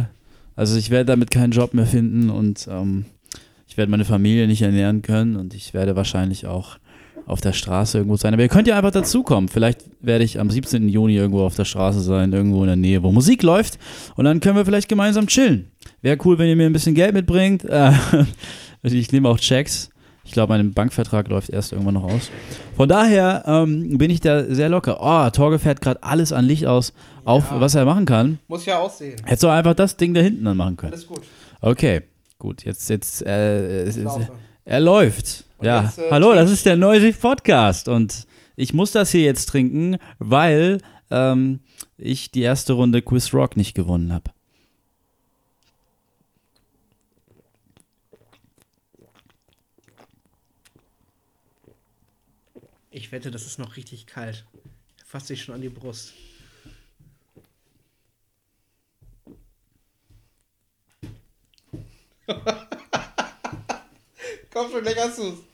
also ich werde damit keinen Job mehr finden und ähm, ich werde meine Familie nicht ernähren können und ich werde wahrscheinlich auch auf der Straße irgendwo sein. Aber ihr könnt ja einfach dazukommen. Vielleicht werde ich am 17. Juni irgendwo auf der Straße sein, irgendwo in der Nähe, wo Musik läuft und dann können wir vielleicht gemeinsam chillen. Wäre cool, wenn ihr mir ein bisschen Geld mitbringt. Äh, ich nehme auch Checks. Ich glaube, mein Bankvertrag läuft erst irgendwann noch aus. Von daher ähm, bin ich da sehr locker. Oh, Torge fährt gerade alles an Licht aus, auf Ja. was er machen kann. Muss ja aussehen. Hättest du einfach das Ding da hinten dann machen können. Alles gut. Okay, gut. Jetzt, jetzt, äh, es- es- er läuft. Und ja. jetzt, äh, Hallo, das ist der Neue Podcast und ich muss das hier jetzt trinken, weil ähm, ich die erste Runde Quiz Rock nicht gewonnen habe. Ich wette, das ist noch richtig kalt. Fasst sich schon an die Brust. Komm schon, gleich hast du's.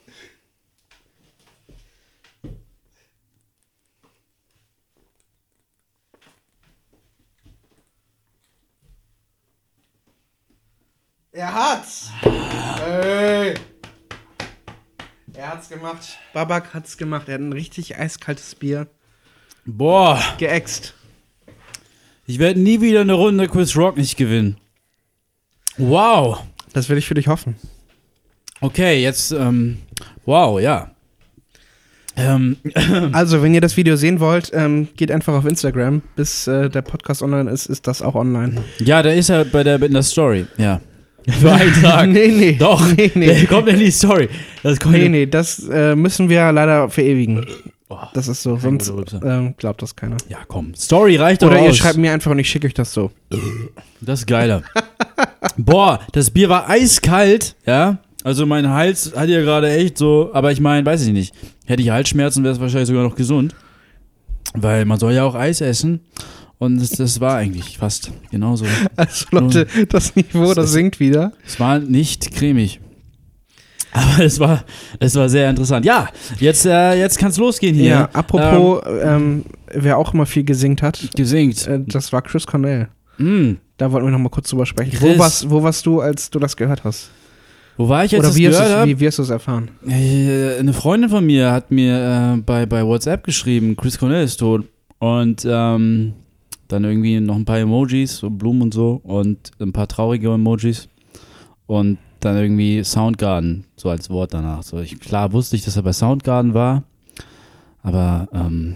Er hat's! Ey! Er hat's gemacht. Babak hat's gemacht. Er hat ein richtig eiskaltes Bier Boah, geäxt. ich werde nie wieder eine Runde Quiz Rock nicht gewinnen. Wow. Das will ich für dich hoffen. Okay, jetzt, ähm, wow, ja. Ähm, Also, wenn ihr das Video sehen wollt, ähm, geht einfach auf Instagram. Bis äh, der Podcast online ist, ist das auch online. ja, da ist er bei der, in der Story, ja. Für einen Tag. nee, nee. Doch, Nee, Der nee. kommt in die Story. Das kommt Nee, nee, das äh, müssen wir leider verewigen. Boah, Das ist so, sonst ähm, glaubt das keiner. Ja, komm. Story reicht doch Oder ihr aus. schreibt mir einfach und ich schicke euch das so. Das ist geiler. Boah, das Bier war eiskalt, ja. Also mein Hals hat ja gerade echt so, aber ich meine, weiß ich nicht. Hätte ich Halsschmerzen, wäre es wahrscheinlich sogar noch gesund. Weil man soll ja auch Eis essen. Und das, das war eigentlich fast genauso. Also Leute, das Niveau, das sinkt wieder. Es war nicht cremig. Aber es war, es war sehr interessant. Ja, jetzt, äh, jetzt kann es losgehen hier. Ja, apropos, ähm, wer auch immer viel gesingt hat, Gesingt. äh, das war Chris Cornell. Mm. Da wollten wir noch mal kurz drüber sprechen. Chris. Wo warst, wo warst du, als du das gehört hast? Wo war ich jetzt Oder das wie hast, hab? wie, wie hast du es erfahren? Eine Freundin von mir hat mir äh, bei, bei WhatsApp geschrieben, Chris Cornell ist tot. Und ähm, dann irgendwie noch ein paar Emojis, so Blumen und so und ein paar traurige Emojis. Und dann irgendwie Soundgarden, so als Wort danach. So, ich, klar wusste ich, dass er bei Soundgarden war, aber ähm,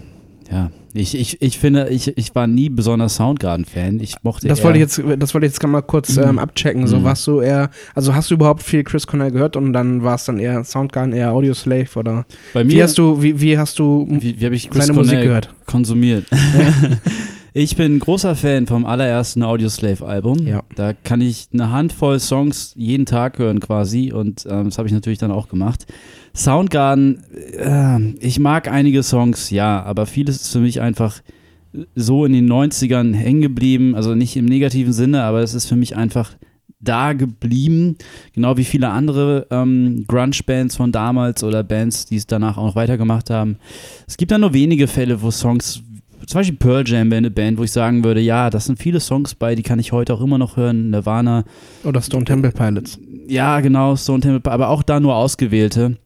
ja, ich, ich, ich finde, ich, ich war nie besonders Soundgarden-Fan. Ich mochte Das wollte ich jetzt, das wollte ich jetzt mal kurz Mhm. ähm, abchecken. So Mhm. warst du eher, also hast du überhaupt viel Chris Cornell gehört und dann war es dann eher Soundgarden, eher Audioslave oder bei mir, wie hast du, wie, wie hast du wie, wie habe ich Chris seine Cornell Musik gehört? konsumiert. ich bin ein großer Fan vom allerersten Audioslave-Album. Ja. Da kann ich eine Handvoll Songs jeden Tag hören quasi und ähm, das habe ich natürlich dann auch gemacht. Soundgarden, äh, ich mag einige Songs, ja, aber vieles ist für mich einfach so in den 90ern hängen geblieben, also nicht im negativen Sinne, aber es ist für mich einfach da geblieben, genau wie viele andere ähm, Grunge-Bands von damals oder Bands, die es danach auch noch weitergemacht haben. Es gibt da nur wenige Fälle, wo Songs, zum Beispiel Pearl Jam wäre eine Band, wo ich sagen würde, ja, das sind viele Songs bei, die kann ich heute auch immer noch hören, Nirvana, Oder Stone Temple Pilots? ja, genau, Stone Temple, aber auch da nur ausgewählte.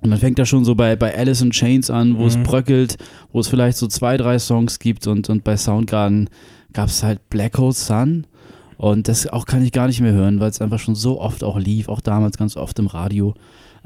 Und dann fängt da schon so bei, bei Alice in Chains an, wo es Mhm. bröckelt, wo es vielleicht so zwei, drei Songs gibt und, und bei Soundgarden gab es halt Black Hole Sun. Und das auch kann ich gar nicht mehr hören, weil es einfach schon so oft auch lief, auch damals ganz oft im Radio.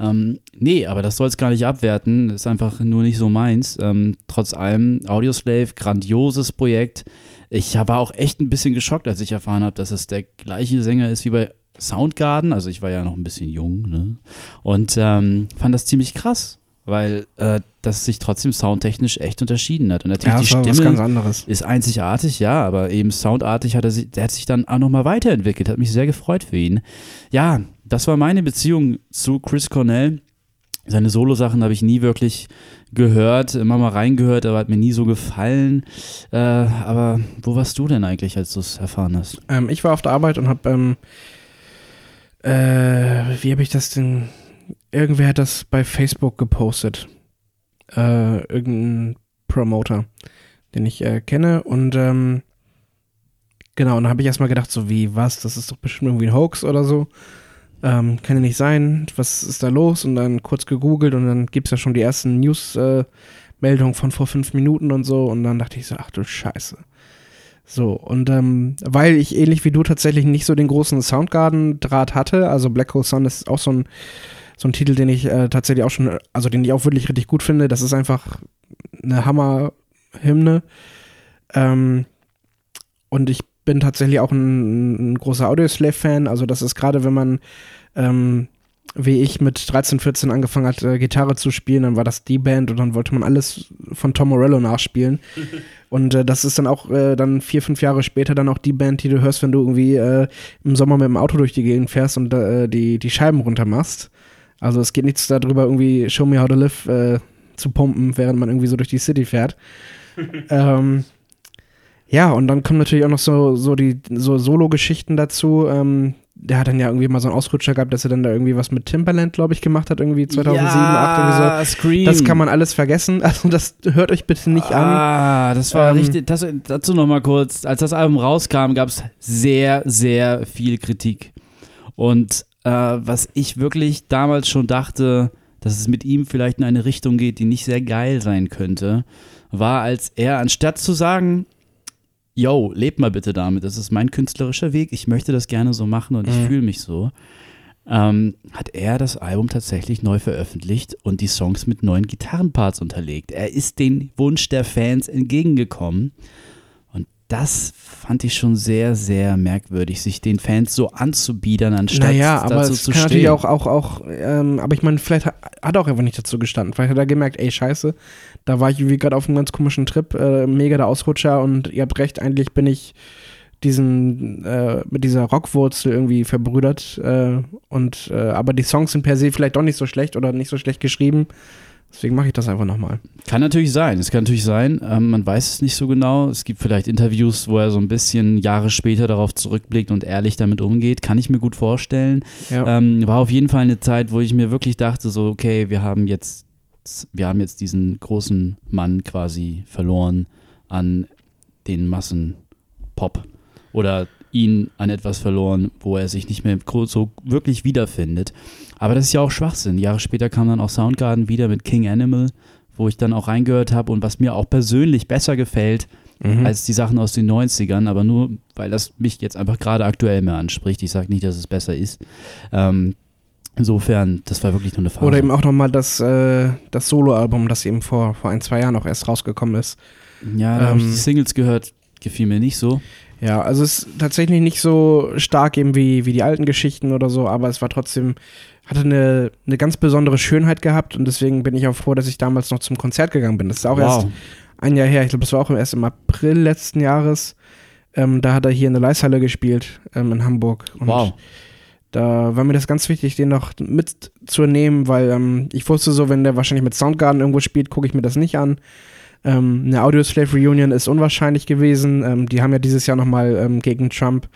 Ähm, nee, aber das soll es gar nicht abwerten, ist einfach nur nicht so meins. Ähm, trotz allem, Audioslave, grandioses Projekt. Ich war auch echt ein bisschen geschockt, als ich erfahren habe, dass es der gleiche Sänger ist wie bei Soundgarden. Also ich war ja noch ein bisschen jung, ne? Und ähm, fand das ziemlich krass, weil äh, das sich trotzdem soundtechnisch echt unterschieden hat. Und natürlich Ja, die das Stimme ganz anderes. ist einzigartig, ja, aber eben soundartig hat er sich, der hat sich dann auch nochmal weiterentwickelt, hat mich sehr gefreut für ihn. Ja, das war meine Beziehung zu Chris Cornell. Seine Solo-Sachen habe ich nie wirklich gehört, immer mal reingehört, aber hat mir nie so gefallen. Äh, aber wo warst du denn eigentlich, als du es erfahren hast? Ähm, ich war auf der Arbeit und habe, ähm, äh, wie habe ich das denn? Irgendwer hat das bei Facebook gepostet. Äh, irgendein Promoter, den ich äh, kenne. Und ähm, genau, und dann habe ich erstmal gedacht, so wie, was, das ist doch bestimmt irgendwie ein Hoax oder so. Ähm, kann ja nicht sein, was ist da los? Und dann kurz gegoogelt und dann gibt es ja schon die ersten News-Meldungen von vor fünf Minuten und so. Und dann dachte ich so, ach du Scheiße. So, und ähm, weil ich ähnlich wie du tatsächlich nicht so den großen Soundgarden-Draht hatte, also Black Hole Sun ist auch so ein, so ein Titel, den ich äh, tatsächlich auch schon, also den ich auch wirklich richtig gut finde. Das ist einfach eine Hammer-Hymne. Ähm, und ich bin tatsächlich auch ein, ein großer Audioslave-Fan. Also das ist gerade, wenn man ähm, wie ich mit 13, 14 angefangen hat, äh, Gitarre zu spielen, dann war das die Band und dann wollte man alles von Tom Morello nachspielen. und äh, das ist dann auch äh, dann vier, fünf Jahre später dann auch die Band, die du hörst, wenn du irgendwie äh, im Sommer mit dem Auto durch die Gegend fährst und äh, die, die Scheiben runter machst. Also es geht nichts darüber, irgendwie Show Me How to Live äh, zu pumpen, während man irgendwie so durch die City fährt. ähm, ja, und dann kommen natürlich auch noch so, so die so Solo-Geschichten dazu. Ähm, der hat dann ja irgendwie mal so einen Ausrutscher gehabt, dass er dann da irgendwie was mit Timberland, glaube ich, gemacht hat, irgendwie 2007, 2008 irgendwie so. Scream. Das kann man alles vergessen. Also das hört euch bitte nicht an. Ah, das war Ähm, richtig. Das, dazu nochmal kurz. Als das Album rauskam, gab es sehr, sehr viel Kritik. Und äh, was ich wirklich damals schon dachte, dass es mit ihm vielleicht in eine Richtung geht, die nicht sehr geil sein könnte, war, als er anstatt zu sagen, yo, lebt mal bitte damit, das ist mein künstlerischer Weg, ich möchte das gerne so machen und ich Mhm. fühle mich so, ähm, hat er das Album tatsächlich neu veröffentlicht und die Songs mit neuen Gitarrenparts unterlegt. Er ist den Wunsch der Fans entgegengekommen. Das fand ich schon sehr, sehr merkwürdig, sich den Fans so anzubiedern, anstatt Naja, aber dazu es zu kann stehen. natürlich auch, auch, auch, ähm, aber ich meine, vielleicht hat, hat er auch einfach nicht dazu gestanden. Vielleicht hat er gemerkt, ey, scheiße, da war ich irgendwie gerade auf einem ganz komischen Trip, äh, mega der Ausrutscher und ihr habt recht, eigentlich bin ich diesen, äh, mit dieser Rockwurzel irgendwie verbrüdert. Äh, und, äh, aber die Songs sind per se vielleicht doch nicht so schlecht oder nicht so schlecht geschrieben. Deswegen mache ich das einfach nochmal. Kann natürlich sein. Es kann natürlich sein. Ähm, man weiß es nicht so genau. Es gibt vielleicht Interviews, wo er so ein bisschen Jahre später darauf zurückblickt und ehrlich damit umgeht. Kann ich mir gut vorstellen. Ja. Ähm, war auf jeden Fall eine Zeit, wo ich mir wirklich dachte, so, okay, wir haben jetzt, wir haben jetzt diesen großen Mann quasi verloren an den Massenpop. Oder ihn an etwas verloren, wo er sich nicht mehr so wirklich wiederfindet. Aber das ist ja auch Schwachsinn. Jahre später kam dann auch Soundgarden wieder mit King Animal, wo ich dann auch reingehört habe und was mir auch persönlich besser gefällt Mhm. als die Sachen aus den 90ern, aber nur, weil das mich jetzt einfach gerade aktuell mehr anspricht. Ich sage nicht, dass es besser ist. Ähm, insofern, das war wirklich nur eine Phase. Oder eben auch nochmal das, äh, das Soloalbum, das eben vor, vor ein, zwei Jahren auch erst rausgekommen ist. ja, da habe ich ähm, die Singles gehört, gefiel mir nicht so. Ja, also es ist tatsächlich nicht so stark eben wie, wie die alten Geschichten oder so, aber es war trotzdem, hatte eine, eine ganz besondere Schönheit gehabt und deswegen bin ich auch froh, dass ich damals noch zum Konzert gegangen bin. Das ist auch erst ein Jahr her, ich glaube, das war auch erst im April letzten Jahres. Ähm, da hat er hier in der Leishalle gespielt, ähm, in Hamburg. Und Wow. Da war mir das ganz wichtig, den noch mitzunehmen, weil ähm, ich wusste so, wenn der wahrscheinlich mit Soundgarden irgendwo spielt, gucke ich mir das nicht an. Ähm, eine Audioslave Reunion ist unwahrscheinlich gewesen. Ähm, die haben ja dieses Jahr nochmal ähm, gegen Trump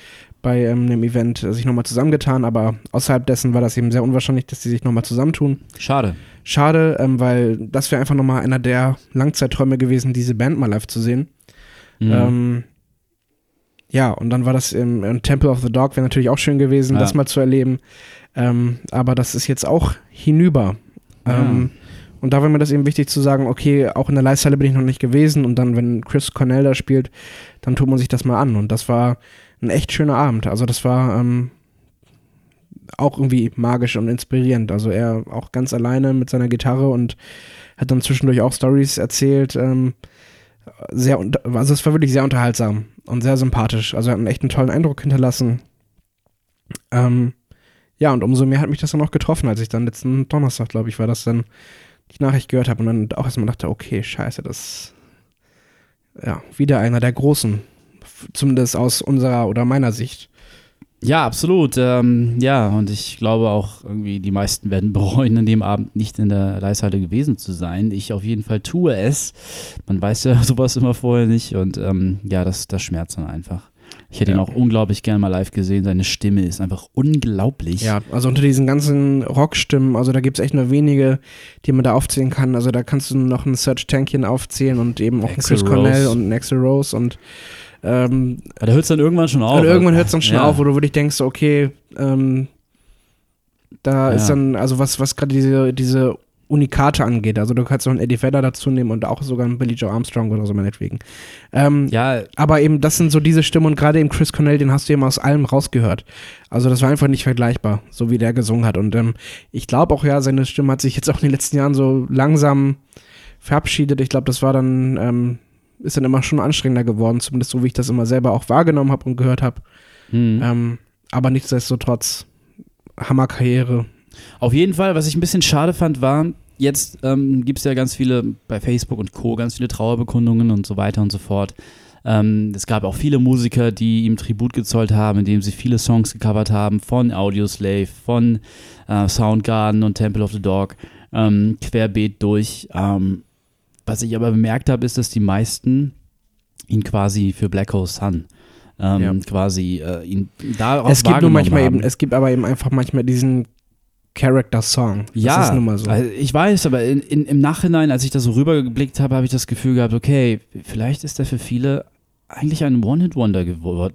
bei ähm, einem Event äh, sich nochmal zusammengetan, aber außerhalb dessen war das eben sehr unwahrscheinlich, dass die sich nochmal zusammentun. Schade. Schade, ähm, weil das wäre einfach nochmal einer der Langzeitträume gewesen, diese Band mal live zu sehen. Mhm. Ähm, ja, und dann war das im, im Temple of the Dog, wäre natürlich auch schön gewesen, Ja. das mal zu erleben. Aber das ist jetzt auch hinüber. Ja. Ähm, und da war mir das eben wichtig zu sagen, okay, auch in der Leisthalle bin ich noch nicht gewesen und dann, wenn Chris Cornell da spielt, dann tut man sich das mal an. Und das war ein echt schöner Abend. Also das war ähm, auch irgendwie magisch und inspirierend. Also er auch ganz alleine mit seiner Gitarre und hat dann zwischendurch auch Stories erzählt. Ähm, sehr, also es war wirklich sehr unterhaltsam und sehr sympathisch. Also er hat einen echt einen tollen Eindruck hinterlassen. Ähm, ja, und umso mehr hat mich das dann auch getroffen, als ich dann letzten Donnerstag, glaube ich, war das dann die Nachricht gehört habe und dann auch erstmal dachte, okay, scheiße, das ja, wieder einer der Großen. Zumindest aus unserer oder meiner Sicht. Ja, absolut. Ähm, ja, und ich glaube auch irgendwie, die meisten werden bereuen, an dem Abend nicht in der Leishalle gewesen zu sein. Ich auf jeden Fall tue es. Man weiß ja sowas immer vorher nicht und ähm, ja, das, das schmerzt dann einfach. Ich hätte ihn Ja. auch unglaublich gerne mal live gesehen. Seine Stimme ist einfach unglaublich. Ja, also unter diesen ganzen Rockstimmen, also da gibt es echt nur wenige, die man da aufzählen kann. Also da kannst du noch einen Serge Tankian aufzählen und eben auch einen Chris Cornell Rose. und einen Axel Rose und ähm, Aber da hört es dann irgendwann schon auf. und irgendwann hört es dann schon Ja. auf, wo du wirklich denkst, okay, ähm, da Ja. ist dann, also was, was gerade diese, diese Unikate angeht, also du kannst noch einen Eddie Vedder dazu nehmen und auch sogar einen Billy Joe Armstrong oder so meinetwegen. Ähm, Ja, aber eben, das sind so diese Stimmen und gerade eben Chris Cornell, den hast du eben aus allem rausgehört. Also das war einfach nicht vergleichbar, so wie der gesungen hat. Und ähm, ich glaube auch, ja, seine Stimme hat sich jetzt auch in den letzten Jahren so langsam verabschiedet. Ich glaube, das war dann, ähm, ist dann immer schon anstrengender geworden, zumindest so wie ich das immer selber auch wahrgenommen habe und gehört habe. hm. Ähm, aber nichtsdestotrotz, Hammerkarriere. Auf jeden Fall, was ich ein bisschen schade fand, war, jetzt ähm, gibt es ja ganz viele bei Facebook und Co., ganz viele Trauerbekundungen und so weiter und so fort. Ähm, es gab auch viele Musiker, die ihm Tribut gezollt haben, indem sie viele Songs gecovert haben von Audioslave, von äh, Soundgarden und Temple of the Dog, ähm, querbeet durch. Ähm, was ich aber bemerkt habe, ist, dass die meisten ihn quasi für Black Hole Sun ähm, Ja. quasi äh, ihn darauf es gibt nur manchmal haben. eben, es gibt aber eben einfach manchmal diesen Character-Song. Das Ja, ist nun mal so. also ich weiß, aber in, in, im Nachhinein, als ich da so rübergeblickt habe, habe ich das Gefühl gehabt, okay, vielleicht ist er für viele eigentlich ein One-Hit-Wonder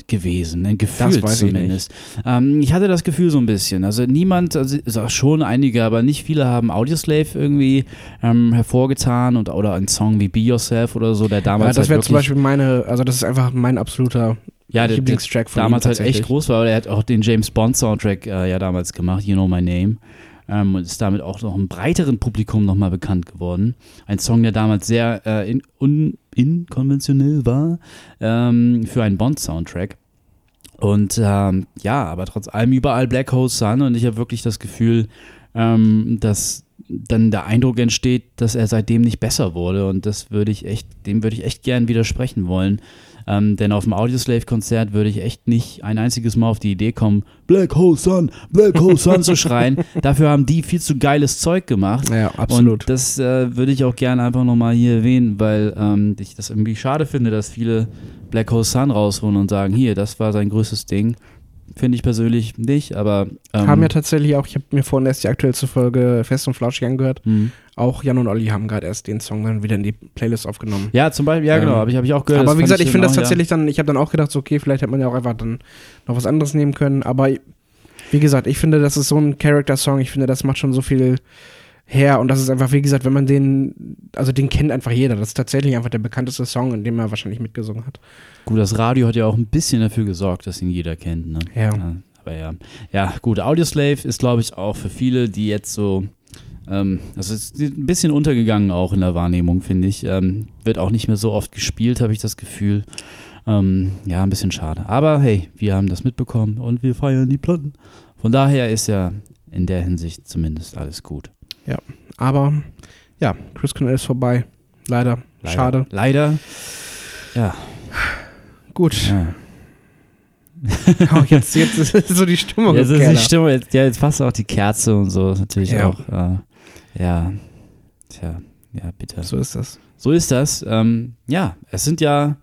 gewesen, ein Gefühl Das weiß ich zumindest. Ähm, ich hatte das Gefühl so ein bisschen. Also niemand, also schon einige, aber nicht viele haben Audioslave irgendwie ähm, hervorgetan und oder ein Song wie Be Yourself oder so, der ja, damals das wäre halt zum wirklich, Beispiel meine, also das ist einfach mein absoluter ja, der, der Lieblingstrack von damals halt echt groß war, aber er hat auch den James Bond Soundtrack äh, ja damals gemacht, You Know My Name. Ähm, und ist damit auch noch einem breiteren Publikum nochmal bekannt geworden. Ein Song, der damals sehr äh, in, un, inkonventionell war ähm, für einen Bond-Soundtrack. Und ähm, ja, aber trotz allem überall Black Hole Sun und ich habe wirklich das Gefühl, ähm, dass dann der Eindruck entsteht, dass er seitdem nicht besser wurde. Und das würde ich echt, dem würde ich echt gern widersprechen wollen. Ähm, denn auf dem Audioslave-Konzert würde ich echt nicht ein einziges Mal auf die Idee kommen, Black Hole Sun, Black Hole Sun zu schreien. Dafür haben die viel zu geiles Zeug gemacht. Ja, absolut. Und das äh, würde ich auch gerne einfach nochmal hier erwähnen, weil ähm, ich das irgendwie schade finde, dass viele Black Hole Sun rausholen und sagen, hier, das war sein größtes Ding. Finde ich persönlich nicht, aber. Ähm, haben ja tatsächlich auch, ich habe mir vorhin erst die aktuellste Folge Fest und Flauschig angehört. mh. Auch Jan und Olli haben gerade erst den Song dann wieder in die Playlist aufgenommen. Ja, zum Beispiel, ja, genau, Ähm, habe ich, hab ich auch gehört. aber wie gesagt, ich finde das auch, ja. tatsächlich dann, ich habe dann auch gedacht, so, okay, vielleicht hätte man ja auch einfach dann noch was anderes nehmen können. Aber wie gesagt, ich finde, das ist so ein Character-Song. Ich finde, das macht schon so viel her. Und das ist einfach, wie gesagt, wenn man den, also den kennt einfach jeder. Das ist tatsächlich einfach der bekannteste Song, in dem er wahrscheinlich mitgesungen hat. Gut, das Radio hat ja auch ein bisschen dafür gesorgt, dass ihn jeder kennt. Ne? Ja. aber ja. Ja, gut, Audioslave ist, glaube ich, auch für viele, die jetzt so. Ähm, also es ist ein bisschen untergegangen auch in der Wahrnehmung, finde ich. Ähm, wird auch nicht mehr so oft gespielt, habe ich das Gefühl. Ähm, ja, ein bisschen schade. Aber hey, wir haben das mitbekommen und wir feiern die Platten. Von daher ist ja in der Hinsicht zumindest alles gut. Aber ja, Chris Cornell ist vorbei. Leider. Leider. Schade. Leider. Ja. Gut. ja. Oh, jetzt, jetzt ist so die Stimmung Jetzt ist die. Stimmung, jetzt, ja, jetzt passt auch die Kerze und so, natürlich Ja. auch, äh, ja, tja, ja, bitte. So ist das. So ist das. Ähm, ja, es sind ja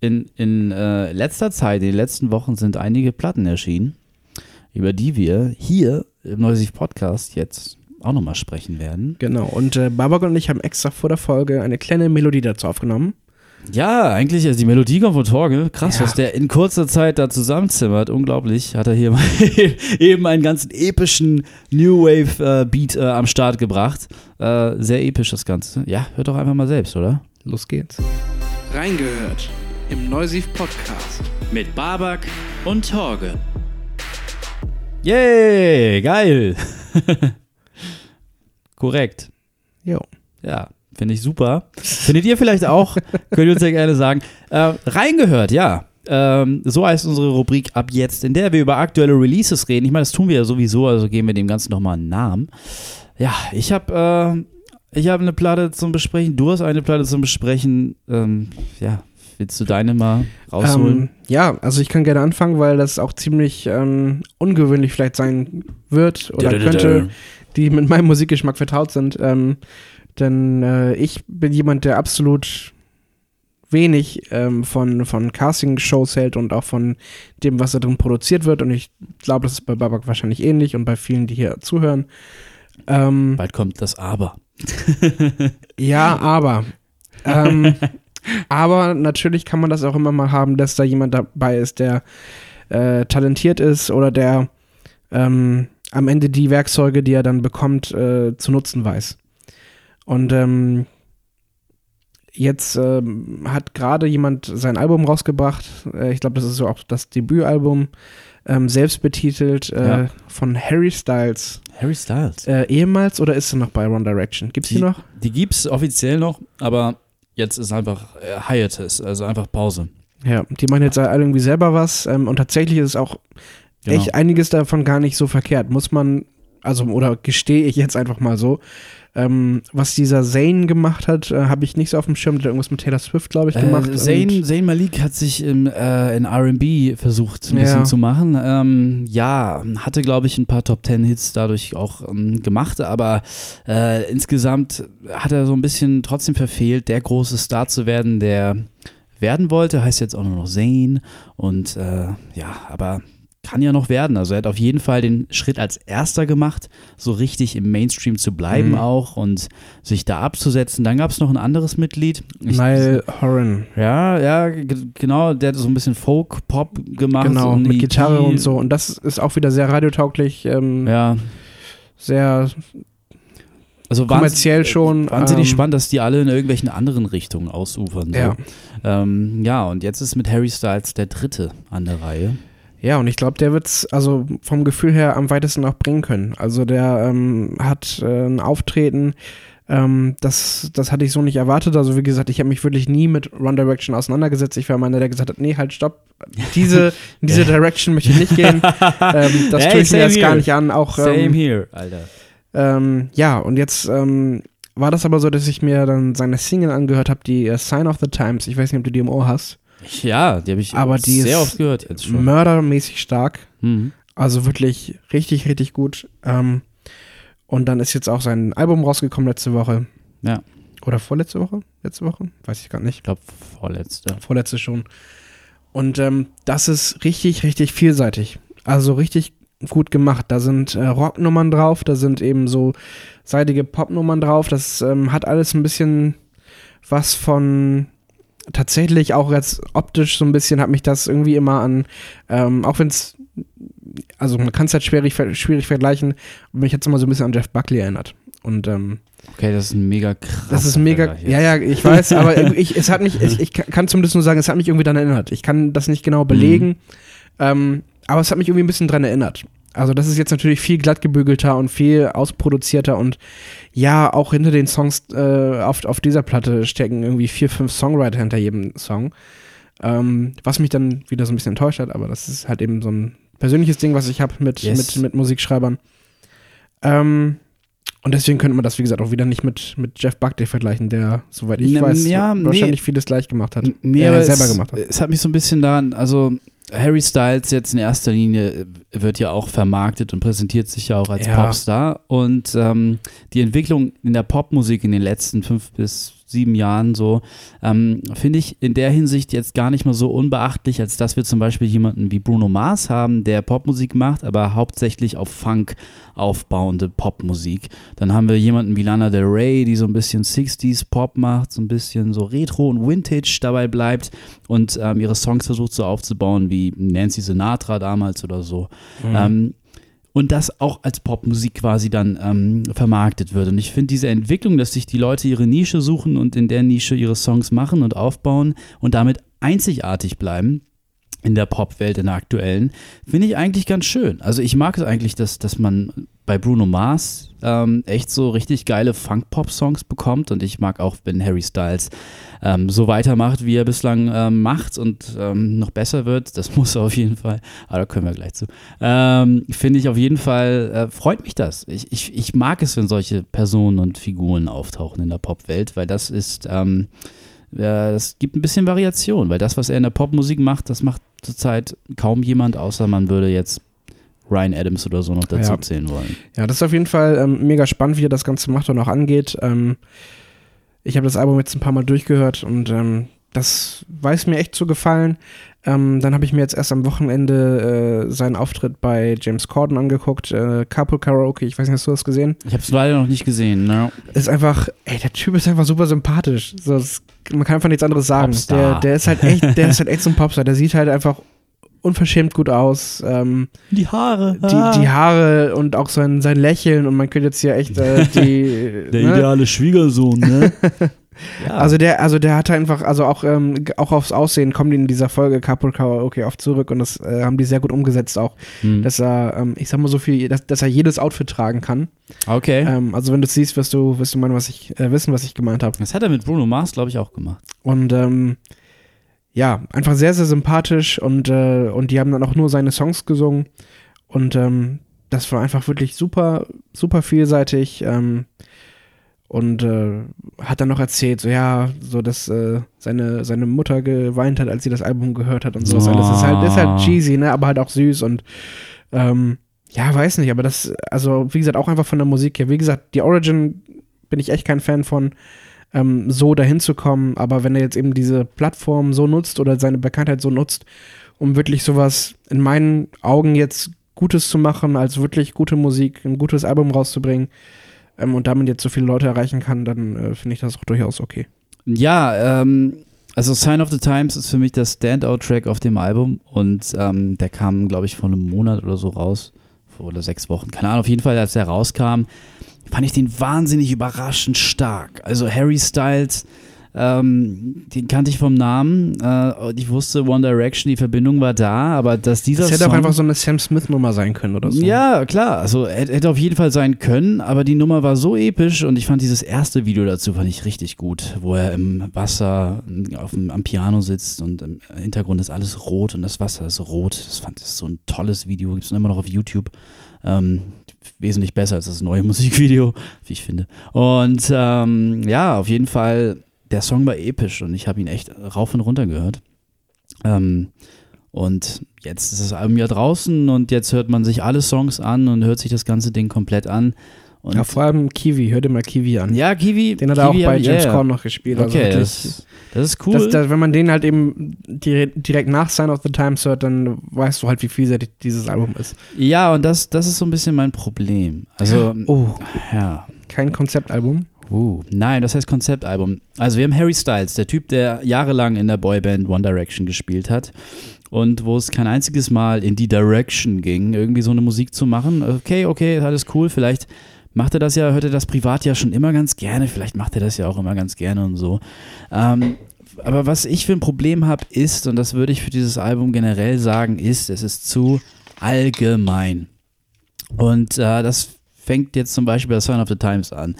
in, in äh, letzter Zeit, in den letzten Wochen sind einige Platten erschienen, über die wir hier im Neusiv Podcast jetzt auch nochmal sprechen werden. Genau. Und äh, Babak und ich haben extra vor der Folge eine kleine Melodie dazu aufgenommen. Ja, eigentlich, also die Melodie kommt von Torge. Krass, Ja. was der in kurzer Zeit da zusammenzimmert. Unglaublich. Hat er hier mal eben einen ganz epischen New Wave äh, Beat äh, am Start gebracht. Äh, sehr episch das Ganze. Ja, hört doch einfach mal selbst, oder? Los geht's. Reingehört im Neusiv Podcast. Mit Babak und Torge. Yay, geil. Korrekt. Jo. Ja, finde ich super. Findet ihr vielleicht auch? Könnt ihr uns ja gerne sagen. Äh, reingehört, ja. Ähm, so heißt unsere Rubrik ab jetzt, in der wir über aktuelle Releases reden. Ich meine, das tun wir ja sowieso, also geben wir dem Ganzen nochmal einen Namen. Ja, ich habe äh, ich hab eine Platte zum Besprechen. Du hast eine Platte zum Besprechen. Ähm, ja, willst du deine mal rausholen? Ähm, ja, also ich kann gerne anfangen, weil das auch ziemlich ähm, ungewöhnlich vielleicht sein wird oder könnte, die mit meinem Musikgeschmack vertraut sind. Ähm, denn äh, ich bin jemand, der absolut wenig ähm, von, von Casting-Shows hält und auch von dem, was da drin produziert wird. Und ich glaube, das ist bei Babak wahrscheinlich ähnlich und bei vielen, die hier zuhören. Ähm, Bald kommt das Aber. ja, aber. Ähm, aber natürlich kann man das auch immer mal haben, dass da jemand dabei ist, der äh, talentiert ist oder der ähm, am Ende die Werkzeuge, die er dann bekommt, äh, zu nutzen weiß. Und ähm, jetzt ähm, hat gerade jemand sein Album rausgebracht. Äh, ich glaube, das ist so auch das Debütalbum. Ähm, selbst betitelt äh, Ja. von Harry Styles. Harry Styles. Äh, ehemals oder ist er noch bei One Direction? Gibt's die, Die- noch? Die gibt's offiziell noch, aber jetzt ist einfach äh, Hiatus, also einfach Pause. Ja, die machen jetzt alle irgendwie selber was ähm, und tatsächlich ist auch Genau. echt einiges davon gar nicht so verkehrt. Muss man, also, oder gestehe ich jetzt einfach mal so. Ähm, was dieser Zane gemacht hat, äh, habe ich nicht so auf dem Schirm. Der hat irgendwas mit Taylor Swift, glaube ich, gemacht. Äh, Zayn, und- Zayn Malik hat sich im, äh, in RB versucht, ein Ja. bisschen zu machen. Ähm, ja, hatte, glaube ich, ein paar Top Ten Hits dadurch auch ähm, gemacht, aber äh, insgesamt hat er so ein bisschen trotzdem verfehlt, der große Star zu werden, der werden wollte. Heißt jetzt auch nur noch Zayn und äh, ja, aber kann ja noch werden. Also er hat auf jeden Fall den Schritt als erster gemacht, so richtig im Mainstream zu bleiben Mhm. auch und sich da abzusetzen. Dann gab es noch ein anderes Mitglied. Ich- Niall Horan. ja, ja, genau, der hat so ein bisschen Folk-Pop gemacht. Genau, mit Gitarre und so. Und das ist auch wieder sehr radiotauglich, ähm, Ja, sehr also kommerziell schon. Wahnsinnig ähm, spannend, dass die alle in irgendwelchen anderen Richtungen ausufern. So. Ja. Ähm, ja, und jetzt ist mit Harry Styles der dritte an der Reihe. Ja, und ich glaube, der wird es also vom Gefühl her am weitesten auch bringen können. Also der ähm, hat äh, ein Auftreten, ähm, das, das hatte ich so nicht erwartet. Also wie gesagt, ich habe mich wirklich nie mit One Direction auseinandergesetzt. Ich war einer, der gesagt hat, nee, halt, stopp. Diese, in diese Direction möchte ich nicht gehen. ähm, das Hey, tue ich mir jetzt gar nicht an. Auch Same ähm, here, Alter. Ähm, ja, und jetzt ähm, war das aber so, dass ich mir dann seine Single angehört habe, die äh, Sign of the Times. Ich weiß nicht, ob du die im Ohr hast. Ja, die habe ich Aber die sehr ist oft gehört jetzt schon. Mördermäßig stark. Mhm. Also wirklich richtig, richtig gut. Ähm, und dann ist jetzt auch sein Album rausgekommen letzte Woche. Ja. Oder vorletzte Woche? Letzte Woche? Weiß ich gar nicht. Ich glaube, vorletzte. Vorletzte schon. Und ähm, das ist richtig, richtig vielseitig. Also richtig gut gemacht. Da sind äh, Rocknummern drauf, da sind eben so seitige Popnummern drauf. Das ähm, hat alles ein bisschen was von tatsächlich auch jetzt optisch so ein bisschen hat mich das irgendwie immer an, ähm, auch wenn es, also man kann es halt schwierig, schwierig vergleichen, mich jetzt immer so ein bisschen an Jeff Buckley erinnert. Und ähm, Okay, das ist ein mega krass. das ist mega, ja, ja, ich weiß, aber ich, es hat mich, ich, ich kann zumindest nur sagen, es hat mich irgendwie daran erinnert. Ich kann das nicht genau belegen, ähm, aber es hat mich irgendwie ein bisschen dran erinnert. Also das ist jetzt natürlich viel glattgebügelter und viel ausproduzierter und ja, auch hinter den Songs äh, auf, auf dieser Platte stecken irgendwie vier, fünf Songwriter hinter jedem Song. Ähm, was mich dann wieder so ein bisschen enttäuscht hat, aber das ist halt eben so ein persönliches Ding, was ich habe mit, Yes. mit, mit Musikschreibern. Ähm, und deswegen könnte man das, wie gesagt, auch wieder nicht mit, mit Jeff Buckley vergleichen, der, soweit ich Na, weiß, ja, nee. wahrscheinlich vieles gleich gemacht hat. Nee, äh, selber es, gemacht hat. Es hat mich so ein bisschen daran, also Harry Styles jetzt in erster Linie äh, wird ja auch vermarktet und präsentiert sich ja auch als Ja. Popstar. Und ähm, die Entwicklung in der Popmusik in den letzten fünf bis sieben Jahren so, ähm, finde ich in der Hinsicht jetzt gar nicht mal so unbeachtlich, als dass wir zum Beispiel jemanden wie Bruno Mars haben, der Popmusik macht, aber hauptsächlich auf Funk aufbauende Popmusik. Dann haben wir jemanden wie Lana Del Rey, die so ein bisschen 60s Pop macht, so ein bisschen so Retro und Vintage dabei bleibt und ähm, ihre Songs versucht so aufzubauen wie Nancy Sinatra damals oder so. Ähm, und das auch als Popmusik quasi dann ähm, vermarktet wird. Und ich finde diese Entwicklung, dass sich die Leute ihre Nische suchen und in der Nische ihre Songs machen und aufbauen und damit einzigartig bleiben in der Popwelt, in der aktuellen, finde ich eigentlich ganz schön. Also ich mag es eigentlich, dass, dass man bei Bruno Mars ähm, echt so richtig geile Funk-Pop-Songs bekommt und ich mag auch, wenn Harry Styles ähm, so weitermacht, wie er bislang ähm, macht und ähm, noch besser wird. Das muss er auf jeden Fall. Aber da können wir gleich zu. Ähm, Finde ich auf jeden Fall, äh, freut mich das. Ich, ich, ich mag es, wenn solche Personen und Figuren auftauchen in der Popwelt, weil das ist, ähm, es gibt ein bisschen Variation, weil das, was er in der Popmusik macht, das macht zurzeit kaum jemand, außer man würde jetzt Ryan Adams oder so noch dazu Ja. zählen wollen. Ja, das ist auf jeden Fall ähm, mega spannend, wie er das Ganze macht und auch angeht. Ähm, ich habe das Album jetzt ein paar Mal durchgehört und ähm, das weiß mir echt zu gefallen. Ähm, dann habe ich mir jetzt erst am Wochenende äh, seinen Auftritt bei James Corden angeguckt, äh, Carpool Karaoke. Ich weiß nicht, hast du das gesehen? Ich habe es leider noch nicht gesehen. Ne? Ist einfach, ey, der Typ ist einfach super sympathisch. So, das, man kann einfach nichts anderes sagen. Der, der ist halt echt, der ist halt echt so ein Popstar. Der sieht halt einfach unverschämt gut aus. Ähm, Die Haare. die, die Haare und auch sein, sein Lächeln und man könnte jetzt hier echt äh, die. Der ne? ideale Schwiegersohn, ne? ja. Also der, also der hat einfach, also auch, ähm, auch aufs Aussehen kommen die in dieser Folge Carpool Karaoke oft zurück und das äh, haben die sehr gut umgesetzt auch, Hm. dass er, ähm, ich sag mal so viel, dass, dass er jedes Outfit tragen kann. okay. Ähm, also wenn du es siehst, wirst du, wirst du meinen, was ich, äh, wissen, was ich gemeint habe. das hat er mit Bruno Mars, glaube ich, auch gemacht. Und ähm, ja, einfach sehr, sehr sympathisch und, äh, und die haben dann auch nur seine Songs gesungen. Und ähm, das war einfach wirklich super, super vielseitig. Ähm, und äh, hat dann noch erzählt, so ja, so dass äh, seine, seine Mutter geweint hat, als sie das Album gehört hat und so. Das ist halt, ist halt cheesy, ne? Aber halt auch süß und ähm, ja, weiß nicht, aber das, also wie gesagt, auch einfach von der Musik her. Wie gesagt, die Origin bin ich echt kein Fan von ähm, so dahin zu kommen. Aber wenn er jetzt eben diese Plattform so nutzt oder seine Bekanntheit so nutzt, um wirklich sowas in meinen Augen jetzt Gutes zu machen, als wirklich gute Musik, ein gutes Album rauszubringen ähm, und damit jetzt so viele Leute erreichen kann, dann äh, finde ich das auch durchaus okay. Ja, ähm, also Sign of the Times ist für mich der Standout-Track auf dem Album und ähm, der kam, glaube ich, vor einem Monat oder so raus. Vor oder sechs Wochen. Keine Ahnung, auf jeden Fall, als der rauskam, fand ich den wahnsinnig überraschend stark. Also Harry Styles, ähm, den kannte ich vom Namen äh, ich wusste One Direction, die Verbindung war da, aber dass dieser Das hätte auch Song einfach so eine Sam Smith-Nummer sein können oder so. ja, klar. Also hätte hätte auf jeden Fall sein können, aber die Nummer war so episch und ich fand dieses erste Video dazu fand ich richtig gut, wo er im Wasser auf dem, am Piano sitzt und im Hintergrund ist alles rot und das Wasser ist rot. Das fand ich so ein tolles Video, gibt es immer noch auf YouTube. Ähm, wesentlich besser als das neue Musikvideo, wie ich finde. Und ähm, ja, auf jeden Fall, der Song war episch und ich habe ihn echt rauf und runter gehört. Ähm, und jetzt ist das Album ja draußen und jetzt hört man sich alle Songs an und hört sich das ganze Ding komplett an. Und ja, vor allem Kiwi, hör dir mal Kiwi an. ja, Kiwi. Den hat er auch bei James ja, ja. Corden noch gespielt. Also Okay, das, das ist cool. das, das, wenn man den halt eben dire- direkt nach Sign of the Times hört, dann weißt du halt, wie vielseitig dieses Album ist. ja, und das, das ist so ein bisschen mein Problem. Also, Oh, ja. kein Konzeptalbum. Uh, nein, das heißt Konzeptalbum. Also wir haben Harry Styles, der Typ, der jahrelang in der Boyband One Direction gespielt hat und wo es kein einziges Mal in die Direction ging, irgendwie so eine Musik zu machen. Okay, okay, alles cool, vielleicht macht er das ja, hört er das privat ja schon immer ganz gerne, vielleicht macht er das ja auch immer ganz gerne und so. Ähm, aber was ich für ein Problem habe, ist, und das würde ich für dieses Album generell sagen, ist, es ist zu allgemein. Und äh, das fängt jetzt zum Beispiel bei Sign of the Times an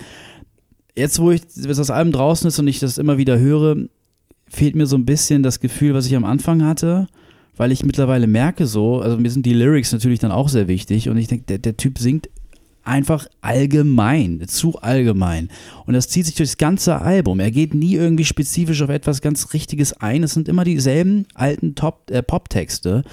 jetzt, wo ich bis das Album draußen ist und ich das immer wieder höre, fehlt mir so ein bisschen das Gefühl, was ich am Anfang hatte, weil ich mittlerweile merke so, also mir sind die Lyrics natürlich dann auch sehr wichtig und ich denke, der, der Typ singt einfach allgemein, zu allgemein. Und das zieht sich durchs ganze Album. Er geht nie irgendwie spezifisch auf etwas ganz Richtiges ein. Es sind immer dieselben alten äh, Pop-Texte,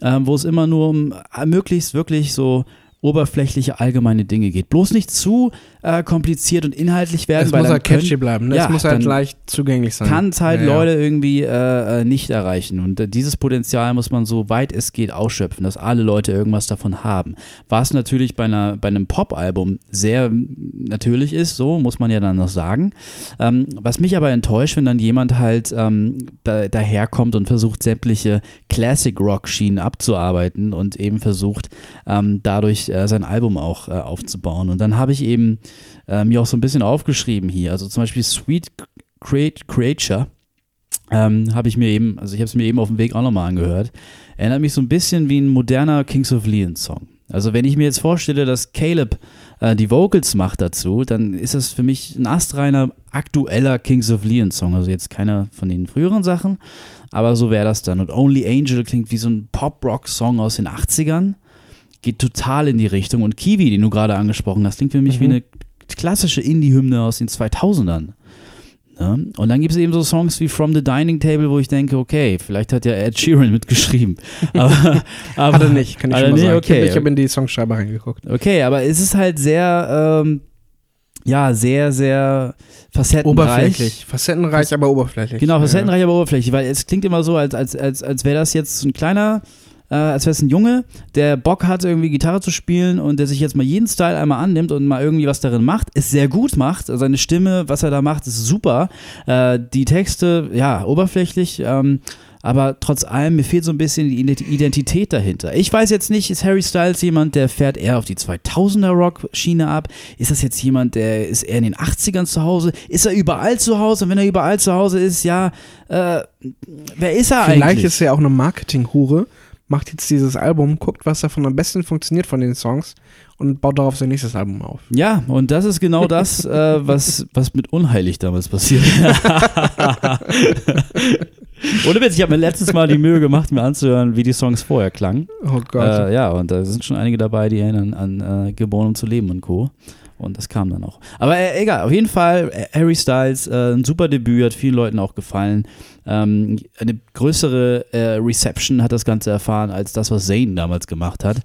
äh, wo es immer nur um äh, möglichst wirklich so oberflächliche allgemeine Dinge geht. Bloß nicht zu äh, kompliziert und inhaltlich werden, Es weil muss halt catchy können- bleiben. Ne? Ja, es muss halt leicht zugänglich sein. kann es halt Ja. Leute irgendwie äh, äh, nicht erreichen. Und äh, dieses Potenzial muss man so weit es geht ausschöpfen, dass alle Leute irgendwas davon haben. Was natürlich bei, einer, bei einem Pop-Album sehr natürlich ist, so muss man ja dann noch sagen. Ähm, was mich aber enttäuscht, wenn dann jemand halt ähm, da, daherkommt und versucht, sämtliche Classic-Rock-Schienen abzuarbeiten und eben versucht, ähm, dadurch äh, sein Album auch äh, aufzubauen. Und dann habe ich eben äh, mir auch so ein bisschen aufgeschrieben hier. Also zum Beispiel Sweet Create Creature ähm, habe ich mir eben, also ich habe es mir eben auf dem Weg auch nochmal angehört. Erinnert mich so ein bisschen wie ein moderner Kings of Leon Song. Also wenn ich mir jetzt vorstelle, dass Caleb äh, die Vocals macht dazu, dann ist das für mich ein astreiner aktueller Kings of Leon Song. Also jetzt keiner von den früheren Sachen, aber so wäre das dann. Und Only Angel klingt wie so ein Pop-Rock-Song aus den 80ern. Geht total in die Richtung. Und Kiwi, den du gerade angesprochen hast, klingt für mich wie Mhm. eine klassische Indie-Hymne aus den 2000ern. Ne? Und dann gibt es eben so Songs wie From the Dining Table, wo ich denke, okay, vielleicht hat ja Ed Sheeran mitgeschrieben. Aber, aber Hat er nicht, kann ich schon mal nicht? sagen. Okay. Ich habe hab in die Songschreiber reingeguckt. Okay, aber es ist halt sehr, ähm, ja, sehr, sehr facettenreich. Oberflächlich. Facettenreich, aber oberflächlich. Genau, Ja. facettenreich, aber oberflächlich, weil es klingt immer so, als, als, als, als wäre das jetzt so ein kleiner, äh, als wäre es ein Junge, der Bock hat, irgendwie Gitarre zu spielen und der sich jetzt mal jeden Style einmal annimmt und mal irgendwie was darin macht, es sehr gut macht. Also Seine Stimme, was er da macht, ist super. Äh, die Texte, ja, oberflächlich, ähm, aber trotz allem, mir fehlt so ein bisschen die Ident- Identität dahinter. Ich weiß jetzt nicht, ist Harry Styles jemand, der fährt eher auf die 2000er Rock-Schiene ab? Ist das jetzt jemand, der ist eher in den 80ern zu Hause? Ist er überall zu Hause? Und wenn er überall zu Hause ist, ja, äh, wer ist er Vielleicht eigentlich? ist er auch eine Marketing-Hure, macht jetzt dieses Album, guckt, was davon am besten funktioniert von den Songs und baut darauf sein nächstes Album auf. ja, und das ist genau das, äh, was, was mit Unheilig damals passiert. Ohne Witz, ich habe mir letztes Mal die Mühe gemacht, mir anzuhören, wie die Songs vorher klangen. Oh Gott. Äh, ja, und da sind schon einige dabei, die erinnern an äh, Geboren um zu leben und Co. Und das kam dann auch. Aber äh, egal, auf jeden Fall, äh, Harry Styles, äh, ein super Debüt, hat vielen Leuten auch gefallen. Ähm, eine größere äh, Reception hat das Ganze erfahren, als das, was Zayn damals gemacht hat.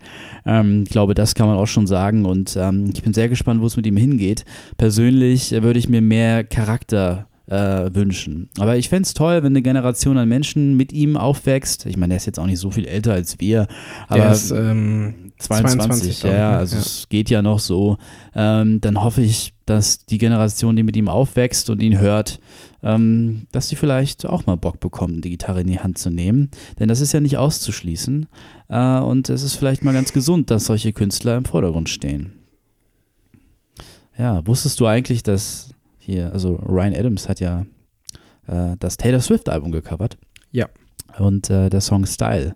Ähm, ich glaube, das kann man auch schon sagen. Und ähm, ich bin sehr gespannt, wo es mit ihm hingeht. Persönlich äh, würde ich mir mehr Charakter äh, wünschen. Aber ich fände es toll, wenn eine Generation an Menschen mit ihm aufwächst. Ich meine, er ist jetzt auch nicht so viel älter als wir, aber der ist ähm, 22, 22, ja, ich, also ja. es geht ja noch so. Ähm, dann hoffe ich, dass die Generation, die mit ihm aufwächst und ihn hört, ähm, dass sie vielleicht auch mal Bock bekommen, die Gitarre in die Hand zu nehmen. Denn das ist ja nicht auszuschließen. Äh, und es ist vielleicht mal ganz gesund, dass solche Künstler im Vordergrund stehen. Ja, wusstest du eigentlich, dass hier, also Ryan Adams hat ja äh, das Taylor Swift-Album gecovert. Ja. Und äh, der Song Style,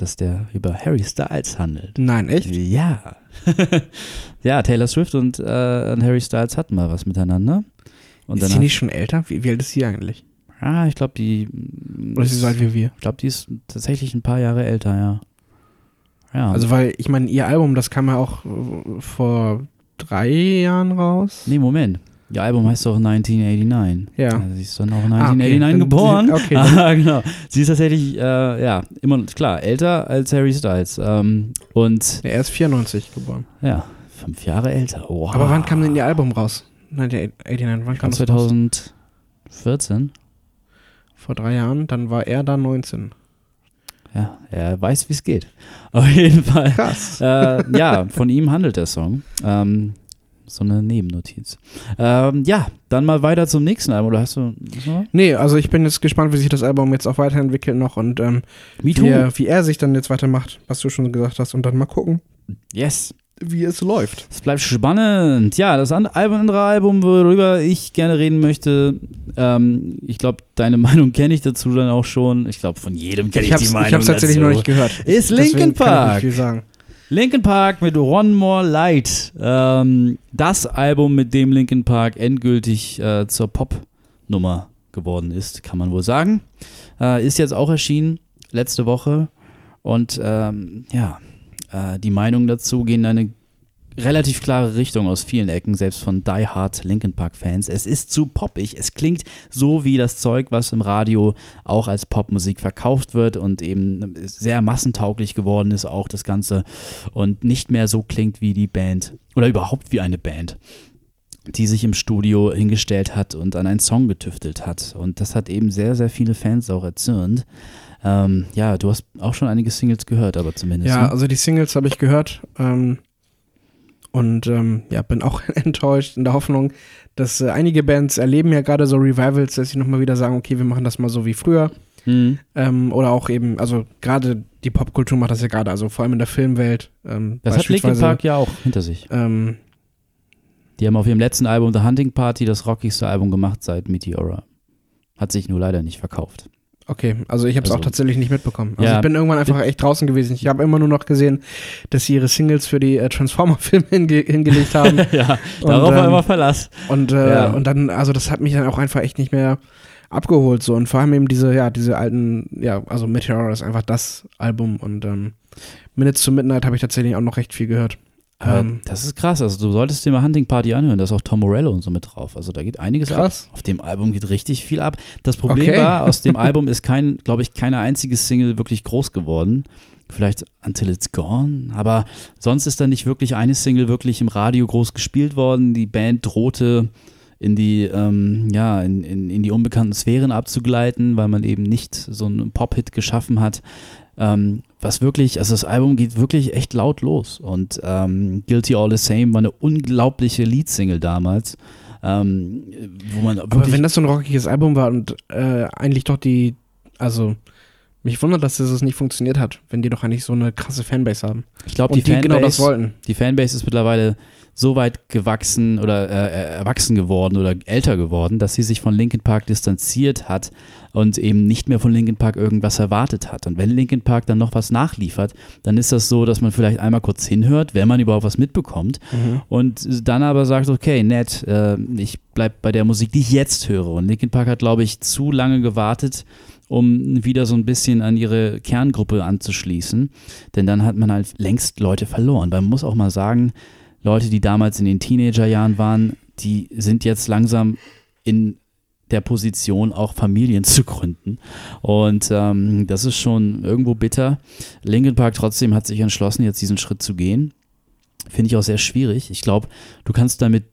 dass der über Harry Styles handelt. Nein, echt? Ja. ja, Taylor Swift und, äh, Harry Styles hatten mal was miteinander. Und ist sie nicht schon älter? Wie, wie alt ist sie eigentlich? Ah, ich glaube, die. Oder ist sie so alt wie wir? Ich glaube, die ist tatsächlich ein paar Jahre älter, ja. Ja. Also, weil ich meine, ihr Album, das kam ja auch äh, vor drei Jahren raus. nee, Moment. Ihr Album heißt doch 1989. Ja. Also sie ist dann auch Ah, okay. 1989 geboren. okay, Ah, genau. Sie ist tatsächlich, äh, ja, immer, klar, älter als Harry Styles. Ähm, und Ja, er ist 94 geboren. ja, fünf Jahre älter. Wow. Aber wann kam denn ihr Album raus? 1989, wann kam das raus? 2014. Vor drei Jahren, dann war er da 19. Ja, er weiß, wie es geht. Auf jeden Fall. Krass. äh, ja, von ihm handelt der Song. Ähm, so eine Nebennotiz. Ähm, ja, dann mal weiter zum nächsten Album. Oder hast du. Noch? Nee, also ich bin jetzt gespannt, wie sich das Album jetzt auch weiterentwickelt noch und ähm, wie, er, wie er sich dann jetzt weitermacht, was du schon gesagt hast. Und dann mal gucken, Yes. wie es läuft. Es bleibt spannend. Ja, das andere Album, worüber ich gerne reden möchte, ähm, ich glaube, deine Meinung kenne ich dazu dann auch schon. Ich glaube, von jedem kenne ich, Ich die Meinung ich hab's tatsächlich dazu. noch nicht gehört. Ist Linkin kann ich Park. Linkin Park mit One More Light. Ähm, das Album, mit dem Linkin Park endgültig äh, zur Pop-Nummer geworden ist, kann man wohl sagen. Äh, ist jetzt auch erschienen, letzte Woche. Und ähm, ja, äh, die Meinungen dazu gehen in eine relativ klare Richtung aus vielen Ecken, selbst von Die Hard Linkin Park Fans. Es ist zu poppig. Es klingt so wie das Zeug, was im Radio auch als Popmusik verkauft wird und eben sehr massentauglich geworden ist auch das Ganze und nicht mehr so klingt wie die Band oder überhaupt wie eine Band die sich im Studio hingestellt hat und an einen Song getüftelt hat. Und das hat eben sehr, sehr viele Fans auch erzürnt. Ähm, ja, du hast auch schon einige Singles gehört, aber zumindest. Ja, ne? also die Singles habe ich gehört ähm, und ähm, ja, bin auch enttäuscht in der Hoffnung, dass äh, einige Bands erleben ja gerade so Revivals, dass sie nochmal wieder sagen, okay, wir machen das mal so wie früher. Mhm. Ähm, oder auch eben, also gerade die Popkultur macht das ja gerade, also vor allem in der Filmwelt. Ähm, Das hat Linkin Park ja auch hinter sich. Ähm, Die haben auf ihrem letzten Album The Hunting Party das rockigste Album gemacht seit Meteora. Hat sich nur leider nicht verkauft. Okay, also ich habe es Also- auch tatsächlich nicht mitbekommen. Also Ja. ich bin irgendwann einfach echt draußen gewesen. Ich habe immer nur noch gesehen, dass sie ihre Singles für die äh, Transformer-Filme hinge hingelegt haben. ja, Und, darauf war ähm, immer Verlass. Und, äh, Ja. und dann, also das hat mich dann auch einfach echt nicht mehr abgeholt so und vor allem eben diese, ja, diese alten, ja, also Meteor ist einfach das Album und ähm, Minutes to Midnight habe ich tatsächlich auch noch recht viel gehört. Aber Ähm, das ist krass. Also du solltest dir mal Hunting Party anhören. Da ist auch Tom Morello und so mit drauf. Also da geht einiges ab. krass. Auf dem Album geht richtig viel ab. Das Problem Okay. war, aus dem Album ist kein, glaube ich, keine einzige Single wirklich groß geworden. Vielleicht Until It's Gone, aber sonst ist da nicht wirklich eine Single wirklich im Radio groß gespielt worden. Die Band drohte in die, ähm, ja, in, in, in die unbekannten Sphären abzugleiten, weil man eben nicht so einen Pop-Hit geschaffen hat. Ähm, was wirklich, also das Album geht wirklich echt laut los. Und ähm, Guilty All the Same war eine unglaubliche Leadsingle damals. Ähm, wo man Aber wenn das so ein rockiges Album war und äh, eigentlich doch die, also mich wundert, dass das nicht funktioniert hat, wenn die doch eigentlich so eine krasse Fanbase haben. Ich glaube, die, die, genau das Fanbase, wollten. die Fanbase ist mittlerweile so weit gewachsen oder äh, erwachsen geworden oder älter geworden, dass sie sich von Linkin Park distanziert hat und eben nicht mehr von Linkin Park irgendwas erwartet hat. Und wenn Linkin Park dann noch was nachliefert, dann ist das so, dass man vielleicht einmal kurz hinhört, wenn man überhaupt was mitbekommt Mhm. und dann aber sagt, okay, nett, äh, ich bleib bei der Musik, die ich jetzt höre. Und Linkin Park hat, glaube ich, zu lange gewartet, um wieder so ein bisschen an ihre Kerngruppe anzuschließen. Denn dann hat man halt längst Leute verloren. Weil man muss auch mal sagen, Leute, die damals in den Teenagerjahren waren, die sind jetzt langsam in der Position, auch Familien zu gründen. Und ähm, das ist schon irgendwo bitter. Linkin Park trotzdem hat sich entschlossen, jetzt diesen Schritt zu gehen. Finde ich auch sehr schwierig. Ich glaube, du kannst damit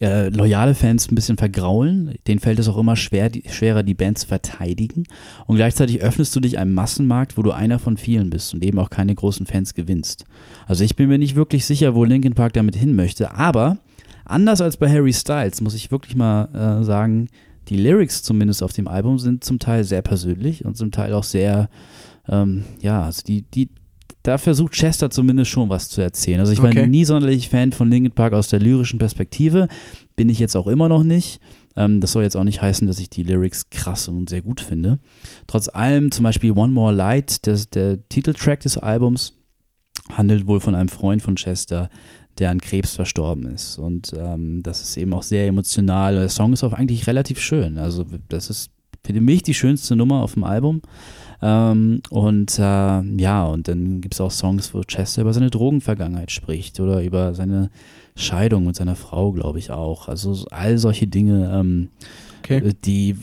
äh, loyale Fans ein bisschen vergraulen. Denen fällt es auch immer schwer, die, schwerer, die Band zu verteidigen. Und gleichzeitig öffnest du dich einem Massenmarkt, wo du einer von vielen bist und eben auch keine großen Fans gewinnst. Also ich bin mir nicht wirklich sicher, wo Linkin Park damit hin möchte. Aber anders als bei Harry Styles muss ich wirklich mal äh, sagen, die Lyrics zumindest auf dem Album sind zum Teil sehr persönlich und zum Teil auch sehr, ähm, ja, also die, die, da versucht Chester zumindest schon was zu erzählen. Also ich war Okay. nie sonderlich Fan von Linkin Park aus der lyrischen Perspektive, bin ich jetzt auch immer noch nicht. Ähm, das soll jetzt auch nicht heißen, dass ich die Lyrics krass und sehr gut finde. Trotz allem, zum Beispiel One More Light, das, der Titeltrack des Albums, handelt wohl von einem Freund von Chester, der an Krebs verstorben ist. Und ähm, das ist eben auch sehr emotional. Der Song ist auch eigentlich relativ schön. Also das ist für mich die schönste Nummer auf dem Album. Ähm, und äh, ja, und dann gibt es auch Songs, wo Chester über seine Drogenvergangenheit spricht oder über seine Scheidung mit seiner Frau, glaube ich auch. Also all solche Dinge, ähm, Okay. die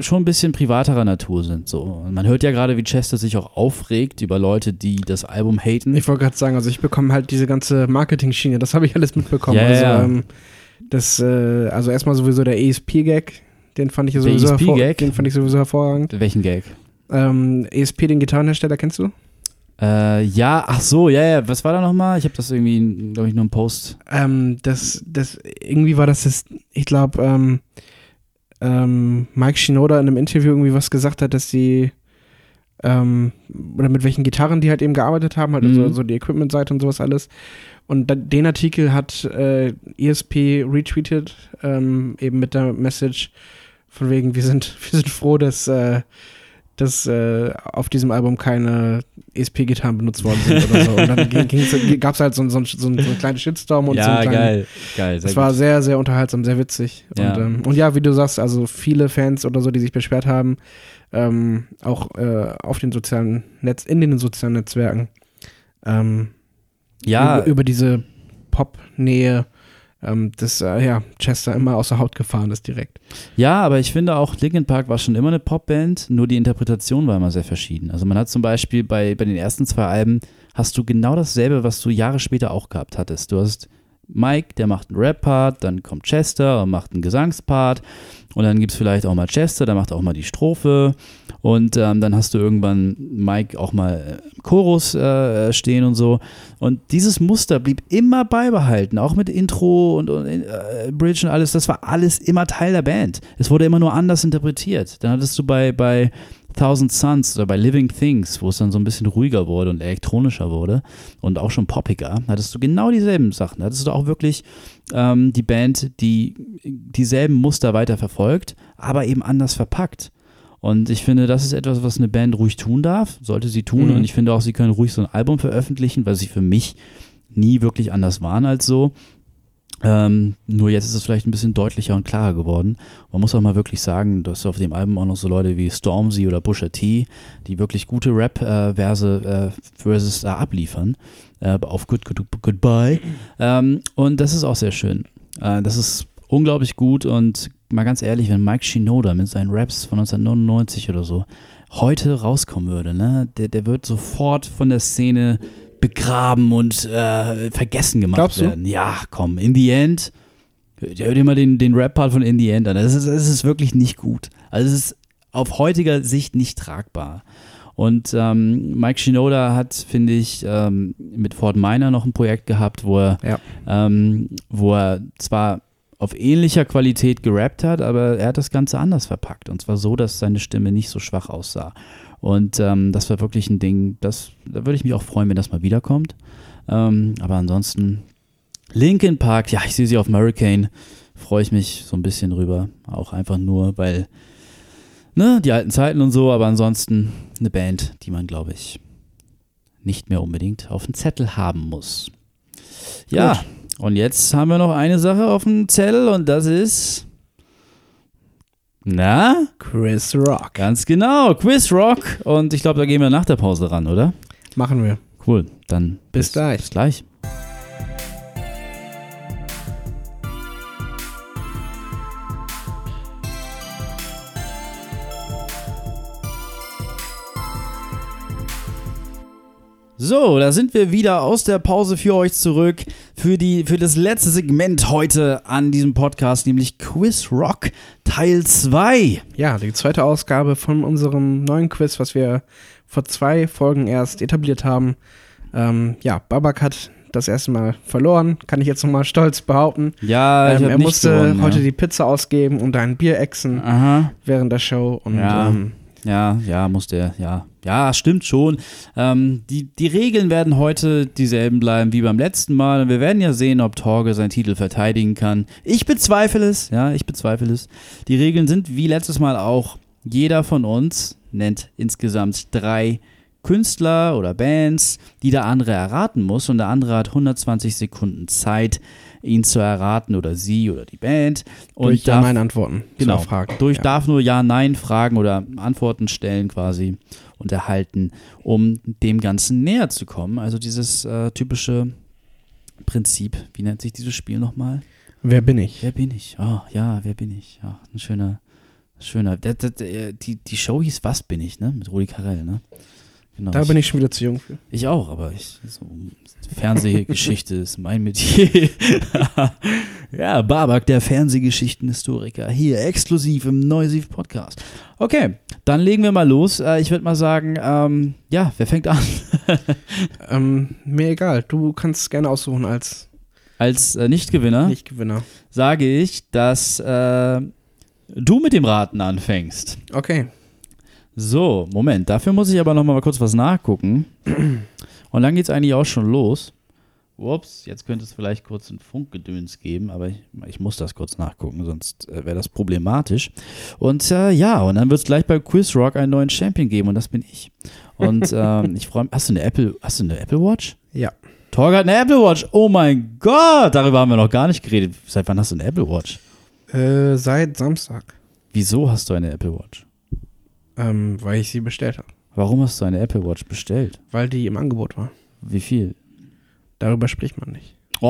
schon ein bisschen privaterer Natur sind. So. Man hört ja gerade, wie Chester sich auch aufregt über Leute, die das Album haten. Ich wollte gerade sagen, also ich bekomme halt diese ganze Marketing-Schiene, das habe ich alles mitbekommen. Ja, also, ja. Ähm, das, äh, also erstmal sowieso der ESP-Gag, den fand ich sowieso hervor- ESP-Gag? den fand ich sowieso hervorragend. Welchen Gag? Ähm, ESP, den Gitarrenhersteller, kennst du? Äh, ja, ach so, ja, ja. Was war da nochmal? Ich habe das irgendwie, glaube ich, nur im Post. Ähm, das, das, irgendwie war das, das ich glaube, ähm, ähm, Mike Shinoda in einem Interview irgendwie was gesagt hat, dass sie, ähm, oder mit welchen Gitarren die halt eben gearbeitet haben, halt Mhm. so, so die Equipment-Seite und sowas alles. Und da, den Artikel hat äh, ESP retweetet, ähm, eben mit der Message von wegen, wir sind, wir sind froh, dass, äh, dass äh, auf diesem Album keine ESP-Gitarren benutzt worden sind oder so. Und dann gab es halt so, so, so, so einen kleinen Shitstorm und so einen kleinen, geil. Geil, es war sehr, sehr unterhaltsam, sehr witzig. Ja. Und, ähm, und ja, wie du sagst, also viele Fans oder so, die sich beschwert haben, ähm, auch äh, auf den sozialen Netz, in den sozialen Netzwerken, ähm, ja, über, über diese Pop-Nähe, ähm, dass äh, ja, Chester immer aus der Haut gefahren ist direkt. Ja, aber ich finde auch, Linkin Park war schon immer eine Popband, nur die Interpretation war immer sehr verschieden. Also man hat zum Beispiel bei, bei den ersten zwei Alben, hast du genau dasselbe, was du Jahre später auch gehabt hattest. Du hast Mike, der macht einen Rap-Part, dann kommt Chester und macht einen Gesangspart und dann gibt es vielleicht auch mal Chester, der macht auch mal die Strophe und ähm, dann hast du irgendwann Mike auch mal im Chorus äh, stehen und so. Und dieses Muster blieb immer beibehalten, auch mit Intro und, und äh, Bridge und alles. Das war alles immer Teil der Band. Es wurde immer nur anders interpretiert. Dann hattest du bei, bei Thousand Suns oder bei Living Things, wo es dann so ein bisschen ruhiger wurde und elektronischer wurde und auch schon poppiger, hattest du genau dieselben Sachen. Hattest du auch wirklich ähm, die Band, die dieselben Muster weiter verfolgt, aber eben anders verpackt. Und ich finde, das ist etwas, was eine Band ruhig tun darf, sollte sie tun. Mhm. Und ich finde auch, sie können ruhig so ein Album veröffentlichen, weil sie für mich nie wirklich anders waren als so. Ähm, nur jetzt ist es vielleicht ein bisschen deutlicher und klarer geworden. Man muss auch mal wirklich sagen, dass auf dem Album auch noch so Leute wie Stormzy oder Pusha T, die wirklich gute Rap-Verse äh, Verses da abliefern, äh, auf Good, Good, Goodbye. Ähm, und das ist auch sehr schön. Äh, das ist unglaublich gut und mal ganz ehrlich, wenn Mike Shinoda mit seinen Raps von 1999 oder so heute rauskommen würde, ne, der, der wird sofort von der Szene begraben und äh, vergessen gemacht Glaubst du? werden. Ja, komm, in the end, hör dir mal den, den Rap-Part von In the End an. Das ist, das ist wirklich nicht gut. Also es ist auf heutiger Sicht nicht tragbar. Und ähm, Mike Shinoda hat, finde ich, ähm, mit Fort Minor noch ein Projekt gehabt, wo er, Ja. ähm, wo er zwar auf ähnlicher Qualität gerappt hat, aber er hat das Ganze anders verpackt. Und zwar so, dass seine Stimme nicht so schwach aussah. Und ähm, das war wirklich ein Ding, das, da würde ich mich auch freuen, wenn das mal wiederkommt. Ähm, aber ansonsten, Linkin Park, ja, ich sehe sie auf Hurricane, freue ich mich so ein bisschen drüber. Auch einfach nur, weil, ne, die alten Zeiten und so, aber ansonsten eine Band, die man, glaube ich, nicht mehr unbedingt auf dem Zettel haben muss. Ja, und jetzt haben wir noch eine Sache auf dem Zettel und das ist. Na? Chris Rock. Ganz genau, Quiz Rock. Und ich glaube, da gehen wir nach der Pause ran, oder? Machen wir. Cool, dann Bis gleich. Bis gleich. So, da sind wir wieder aus der Pause für euch zurück für, die, für das letzte Segment heute an diesem Podcast, nämlich Quiz Rock Teil 2. Ja, die zweite Ausgabe von unserem neuen Quiz, was wir vor zwei Folgen erst etabliert haben. Ähm, ja, Babak hat das erste Mal verloren, kann ich jetzt nochmal stolz behaupten. Ja, Ähm, er musste gewonnen, heute ja. die Pizza ausgeben und ein Bier exen Aha. während der Show. Und Ja. ähm, Ja, ja, muss der, ja. Ja, stimmt schon. Ähm, die, die Regeln werden heute dieselben bleiben wie beim letzten Mal. Wir werden ja sehen, ob Torge seinen Titel verteidigen kann. Ich bezweifle es, ja, ich bezweifle es. Die Regeln sind wie letztes Mal auch, jeder von uns nennt insgesamt drei Künstler oder Bands, die der andere erraten muss. Und der andere hat 120 Sekunden Zeit, ihn zu erraten oder sie oder die Band. Und Durch Ja-Nein-Antworten genau, Fragen. durch ja. darf nur Ja-Nein-Fragen oder Antworten stellen quasi und erhalten, um dem Ganzen näher zu kommen. Also dieses äh, typische Prinzip, wie nennt sich dieses Spiel nochmal? Wer bin ich? Wer bin ich? Oh, ja, wer bin ich? Ja, ein schöner, schöner. Die, die Show hieß Was bin ich, ne? Mit Rudi Carell, ne? Genau. Da bin ich schon wieder zu jung für. Ich auch, aber ich, so, Fernsehgeschichte ist mein Metier. ja, Babak, der Fernsehgeschichtenhistoriker, hier exklusiv im Neusiv Podcast. Okay, dann legen wir mal los. Äh, ich würde mal sagen, ähm, ja, wer fängt an? Ähm, mir egal. Du kannst gerne aussuchen als Als äh, Nichtgewinner Nichtgewinner. sage ich, dass äh, du mit dem Raten anfängst. Okay. So, Moment, dafür muss ich aber noch mal kurz was nachgucken. Und dann geht's eigentlich auch schon los. Ups, jetzt könnte es vielleicht kurz ein Funkgedöns geben, aber ich, ich muss das kurz nachgucken, sonst äh, wäre das problematisch. Und äh, ja, und dann wird es gleich bei Quiz Rock einen neuen Champion geben und das bin ich. Und ähm, ich freue mich. Hast du eine Apple, hast du eine Apple Watch? Ja. Torge hat eine Apple Watch. Oh mein Gott, darüber haben wir noch gar nicht geredet. Seit wann hast du eine Apple Watch? Äh, seit Samstag. Wieso hast du eine Apple Watch? Ähm, weil ich sie bestellt habe. Warum hast du eine Apple Watch bestellt? Weil die im Angebot war. Wie viel? Darüber spricht man nicht. Oh,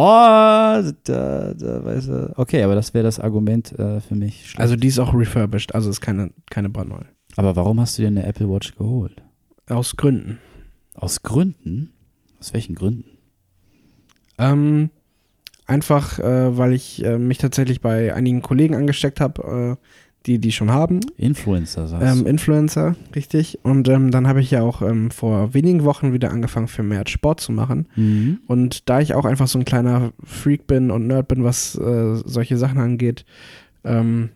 da, da weiß er. Okay, aber das wäre das Argument äh, für mich. schlecht. Also die ist auch refurbished, also ist keine, keine brandneue. aber warum hast du dir eine Apple Watch geholt? Aus Gründen. Aus Gründen? Aus welchen Gründen? Ähm, einfach, äh, weil ich äh, mich tatsächlich bei einigen Kollegen angesteckt habe, äh, die die schon haben. Influencer, sagst Ähm, Influencer, richtig. Und ähm, dann habe ich ja auch ähm, vor wenigen Wochen wieder angefangen, für mehr Sport zu machen. Mhm. Und da ich auch einfach so ein kleiner Freak bin und Nerd bin, was äh, solche Sachen angeht, ähm,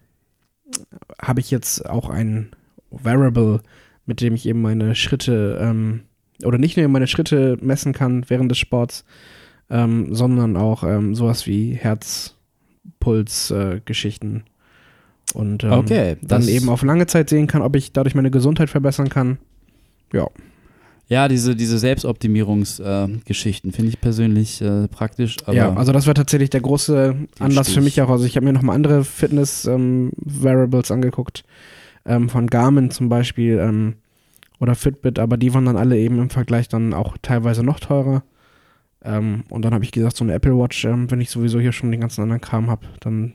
habe ich jetzt auch ein Variable, mit dem ich eben meine Schritte ähm, oder nicht nur meine Schritte messen kann während des Sports, ähm, sondern auch ähm, sowas wie Herzpuls-Geschichten. Und ähm, Okay, dann eben auf lange Zeit sehen kann, ob ich dadurch meine Gesundheit verbessern kann. Ja, Ja, diese, diese Selbstoptimierungsgeschichten finde ich persönlich äh, praktisch. Ja, also das war tatsächlich der große Anlass für mich ich. auch. Also ich habe mir nochmal andere Fitness-Variables angeguckt, ähm, von Garmin zum Beispiel ähm, oder Fitbit, aber die waren dann alle eben im Vergleich dann auch teilweise noch teurer. Ähm, und dann habe ich gesagt, so eine Apple Watch, ähm, wenn ich sowieso hier schon den ganzen anderen Kram habe, dann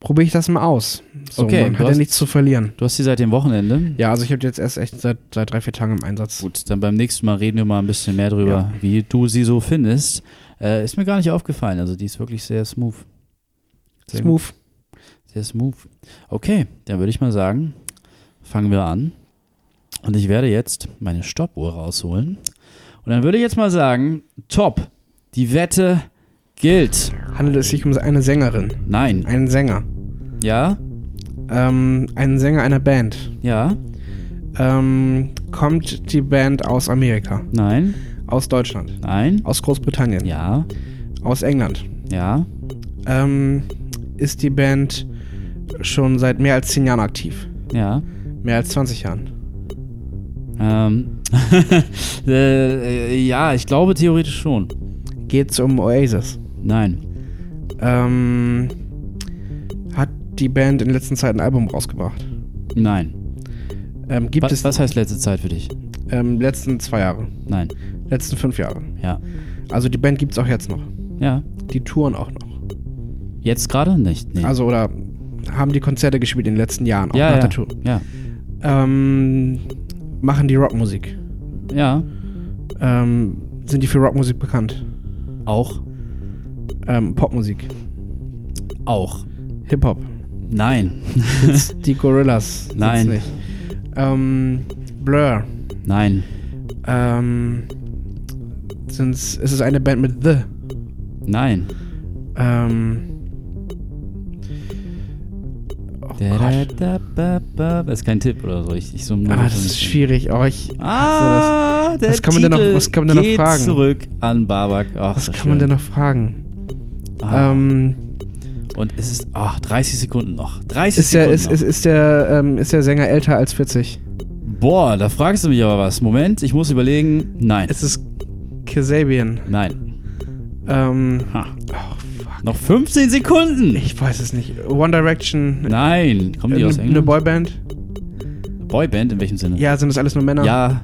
probiere ich das mal aus. So, Okay, man hat ja nichts zu verlieren. du hast die seit dem Wochenende. Ja, also ich habe die jetzt erst echt seit, seit drei, vier Tagen im Einsatz. Gut, dann beim nächsten Mal reden wir mal ein bisschen mehr drüber, Ja. wie du sie so findest. Äh, ist mir gar nicht aufgefallen. Also die ist wirklich sehr smooth. Sehr gut. Smooth. Sehr smooth. Okay, dann würde ich mal sagen, fangen wir an. Und ich werde jetzt meine Stoppuhr rausholen. Und dann würde ich jetzt mal sagen, top, die Wette gilt. Handelt es sich um eine Sängerin, Nein. einen Sänger, Ja? ähm, einen Sänger einer Band. Ja? Ähm, kommt die Band aus Amerika, Nein? aus Deutschland, Nein? aus Großbritannien, Ja? aus England. Ja? Ähm, ist die Band schon seit mehr als zehn Jahren aktiv? Ja? Mehr als 20 Jahren. Ähm, äh, äh, ja, ich glaube theoretisch schon. Geht's um Oasis? Nein. Ähm, hat die Band in letzter Zeit ein Album rausgebracht? Nein. Ähm, gibt Was, es was heißt letzte Zeit für dich? ähm, letzten zwei Jahre? Nein. Letzten fünf Jahre? Ja. Also die Band gibt's auch jetzt noch. Ja. Die touren auch noch. Jetzt gerade nicht? Nee. Also oder haben die Konzerte gespielt in den letzten Jahren, auch ja, nach ja. der Tour. Ja. Ähm, machen die Rockmusik? Ja. Ähm, sind die für Rockmusik bekannt? Auch. Ähm, Popmusik, Auch. Hip-Hop, Nein. Die Gorillas. Nein. Nicht. Ähm, Blur. Nein. Ähm, sind's, ist es eine Band mit The? Nein. Ähm, oh Da, da, da. Das ist kein Tipp oder so. Ich, ich so Ah, das ist schwierig. Oh, ich, Ah, der Was kann man denn noch- was kann man denn noch fragen? zurück an Babak. Ach, was kann man schön. denn noch fragen? Ah. Ähm, Und es ist, ach, 30 Sekunden noch. 30 ist, der, Sekunden ist, noch. ist, ist, der, ähm, ist der Sänger älter als 40? Boah, da fragst du mich aber was. Moment, ich muss überlegen. Nein. Ist es Kasabian? Nein. Ähm, Ha. oh Noch 15 Sekunden. Ich weiß es nicht. One Direction. Nein, kommen die äh, aus Eine England? Boyband? Boyband, in welchem Sinne? Ja, sind das alles nur Männer? Ja.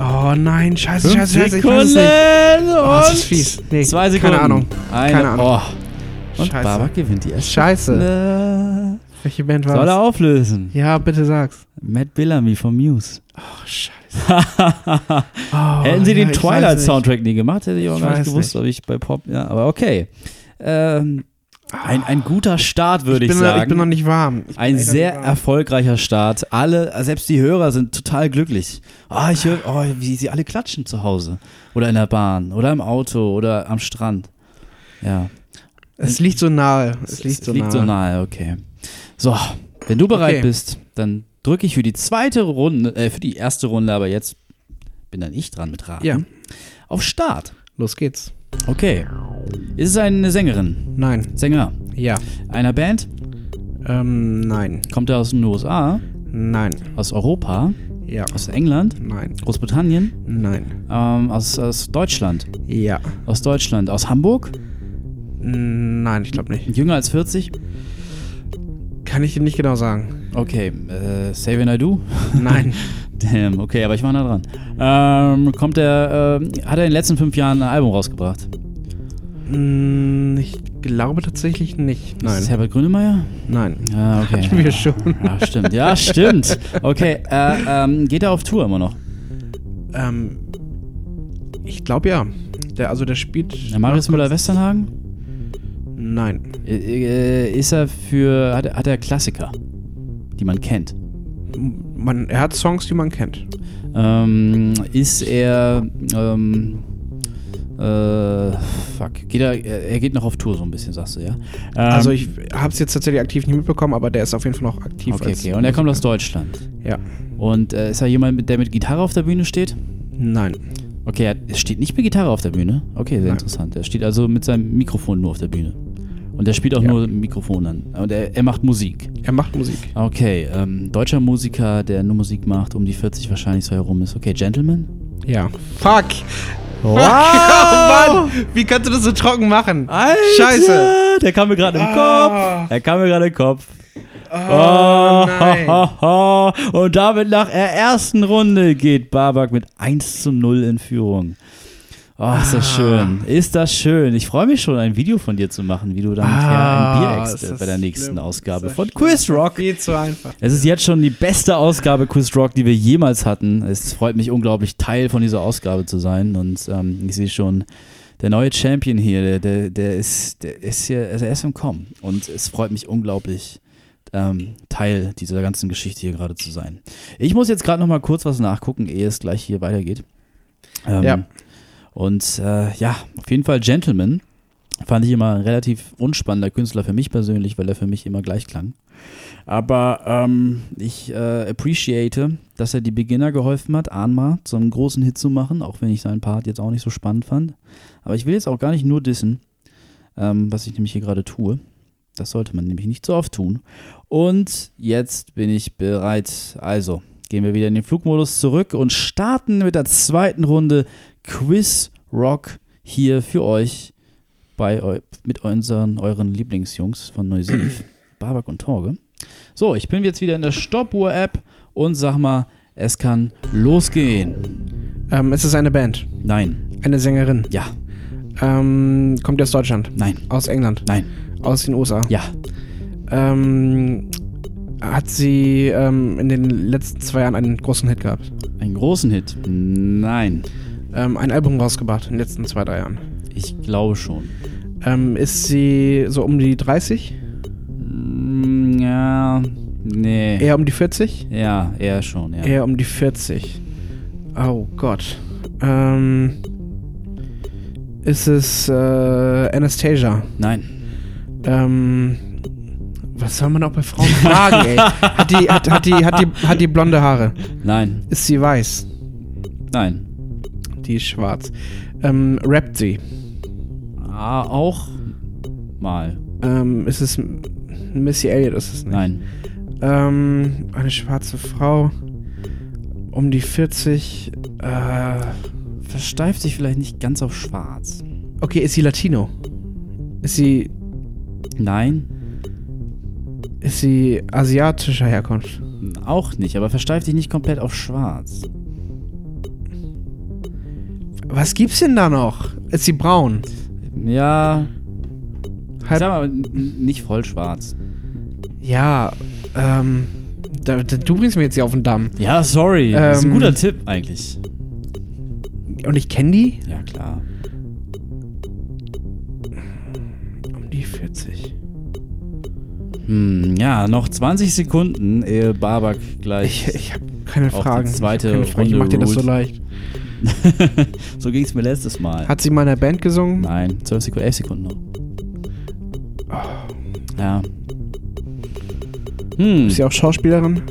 Oh nein, scheiße, Fünf scheiße, scheiße. Ich Sekunden weiß es nicht. Oh, das ist fies. Nee, zwei Sekunden. Keine Ahnung. Eine. Keine Ahnung. Oh. Und Scheiße. Babak gewinnt die erste. Scheiße. Runde. Welche Band war Soll er das? auflösen? Ja, bitte sag's. Matt Bellamy von Muse. Oh, scheiße. Oh, Hätten sie ja, den ich weiß Twilight-Soundtrack nie gemacht, hätte ich auch Ich gar nicht weiß gewusst, nicht. ob ich bei Pop. Ja, aber okay. Ähm, ein, ein guter Start, würde ich, ich, sagen. ich bin noch nicht warm. Ich Ein sehr erfolgreicher Start. Alle, selbst die Hörer sind total glücklich. Ah, ich höre, oh, wie sie alle klatschen zu Hause. Oder in der Bahn. Oder im Auto. Oder am Strand. Ja. Es liegt so nahe. Es liegt so nahe. so nahe, okay. So, wenn du bereit Okay. bist, dann drücke ich für die zweite Runde, äh, für die erste Runde, aber jetzt bin dann ich dran mit Raten. Ja. Auf Start. Los geht's. Okay. Ist es eine Sängerin? Nein. Sänger? Ja. Einer Band? Ähm, nein. Kommt er aus den USA? Nein. Aus Europa? Ja. Aus England? Nein. Großbritannien? Nein. Ähm, aus, aus Deutschland? Ja. Aus Deutschland? Aus Hamburg? Nein, ich glaube nicht. Jünger als 40? Kann ich dir nicht genau sagen. Okay. Äh, Say When I Do? Nein. Damn, okay, aber ich war nah dran. Ähm, kommt er, ähm, hat er in den letzten fünf Jahren ein Album rausgebracht? Ich glaube tatsächlich nicht. Ist Nein. es Herbert Grönemeyer? Nein. Ja, okay. Hatten wir schon. Ja, stimmt. Ja, stimmt. Okay, äh, ähm, geht er auf Tour immer noch? Ähm, ich glaube ja. Der, also der spielt. Der Marius Müller-Westernhagen? Nein. Äh, äh, ist er für, hat, er- hat er Klassiker, die man kennt? Man, er hat Songs, die man kennt. Ähm, ist er, ähm, äh, fuck, geht er, er geht noch auf Tour so ein bisschen, sagst du, ja? Ähm, also ich habe es jetzt tatsächlich aktiv nicht mitbekommen, aber der ist auf jeden Fall noch aktiv. Okay, okay. Und er kommt aus Deutschland. Ja. Und äh, ist er jemand, der mit Gitarre auf der Bühne steht? Nein. Okay, er er steht nicht mit Gitarre auf der Bühne. Okay, sehr Nein. interessant. Er steht also mit seinem Mikrofon nur auf der Bühne. Und er spielt auch Ja. nur Mikrofon an. Und er, er macht Musik. Er macht Musik. Okay, ähm, deutscher Musiker, der nur Musik macht, um die 40 wahrscheinlich so herum ist. Okay, Gentleman? Ja. Fuck. Wow! Oh Mann! Wie kannst du das so trocken machen? Alter, Scheiße. Der kam mir gerade im Ah. Kopf. Er kam mir gerade im Kopf. Oh, nein. ho, ho. Und damit nach der ersten Runde geht Babak mit 1 zu 0 in Führung. Oh, ist das Ah. schön. Ist das schön. Ich freue mich schon, ein Video von dir zu machen, wie du dann Ah, ein Bier das bei der nächsten schlimm. Ausgabe von. Quiz Rock. Viel zu einfach. Es ist jetzt schon die beste Ausgabe Quiz Rock, die wir jemals hatten. Es freut mich unglaublich, Teil von dieser Ausgabe zu sein. Und ähm, ich sehe schon, der neue Champion hier, der, der, der ist, der ist hier, also er ist im Kommen. Und es freut mich unglaublich, ähm, Teil dieser ganzen Geschichte hier gerade zu sein. Ich muss jetzt gerade noch mal kurz was nachgucken, ehe es gleich hier weitergeht. Ähm, Ja. Und äh, ja, auf jeden Fall Gentleman. Fand ich immer ein relativ unspannender Künstler für mich persönlich, weil er für mich immer gleich klang. Aber ähm, ich äh, appreciate, dass er die Beginner geholfen hat, Anma so einen großen Hit zu machen, auch wenn ich seinen Part jetzt auch nicht so spannend fand. Aber ich will jetzt auch gar nicht nur dissen, ähm, was ich nämlich hier gerade tue. Das sollte man nämlich nicht so oft tun. Und jetzt bin ich bereit. Also gehen wir wieder in den Flugmodus zurück und starten mit der zweiten Runde Quiz Rock hier für euch bei eu mit unseren, euren Lieblingsjungs von Neusilv, Babak und Torge. So, ich bin jetzt wieder in der Stoppuhr-App und sag mal, es kann losgehen. Ähm, es ist eine Band. Nein, Eine Sängerin. ja, Ähm, kommt aus Deutschland. nein, Aus England. nein, Aus den USA. ja, Ähm, hat sie ähm, in den letzten zwei Jahren einen großen Hit gehabt? einen großen Hit. Nein, Ähm, ein Album rausgebracht in den letzten zwei, drei Jahren. ich glaube schon. Ähm, ist sie so um die 30? Mm, Ja, nee. Eher um die 40? Ja, eher schon, ja. Eher um die 40. Oh Gott. Ähm, ist es äh, Anastasia? Nein. Ähm, was soll man auch bei Frauen fragen, ey? Hat die, hat, hat, die, hat, die, hat die blonde Haare? Nein. Ist sie weiß? Nein. Die ist schwarz. Ähm, rappt sie? Ah, auch mal. Ähm, ist es Missy Elliott? Ist es nicht? Nein. Ähm, eine schwarze Frau. Um die 40. Äh, Versteift sich vielleicht nicht ganz auf schwarz. okay, ist sie Latino? Ist sie, Nein, ist sie asiatischer Herkunft? auch nicht, aber versteif dich nicht komplett auf schwarz. Was gibt's denn da noch? Ist sie braun? Ja, ich Halb, sag mal, nicht voll schwarz. ja, ähm, da, da, du bringst mir jetzt hier auf den Damm. Ja, sorry. das ist ein Ähm, guter Tipp eigentlich. Und ich kenne die? Ja, klar. Um die 40. Hm, ja, noch 20 Sekunden, ehe Babak Ich, gleich. ich habe keine Fragen. zweite ich hab keine Fragen. Ich Runde mach dir das so leicht. so ging es mir letztes Mal. Hat sie mal in der Band gesungen? Nein, 12 Sekunden, 11 Sekunden noch. Ja. Hm, Ist sie auch Schauspielerin?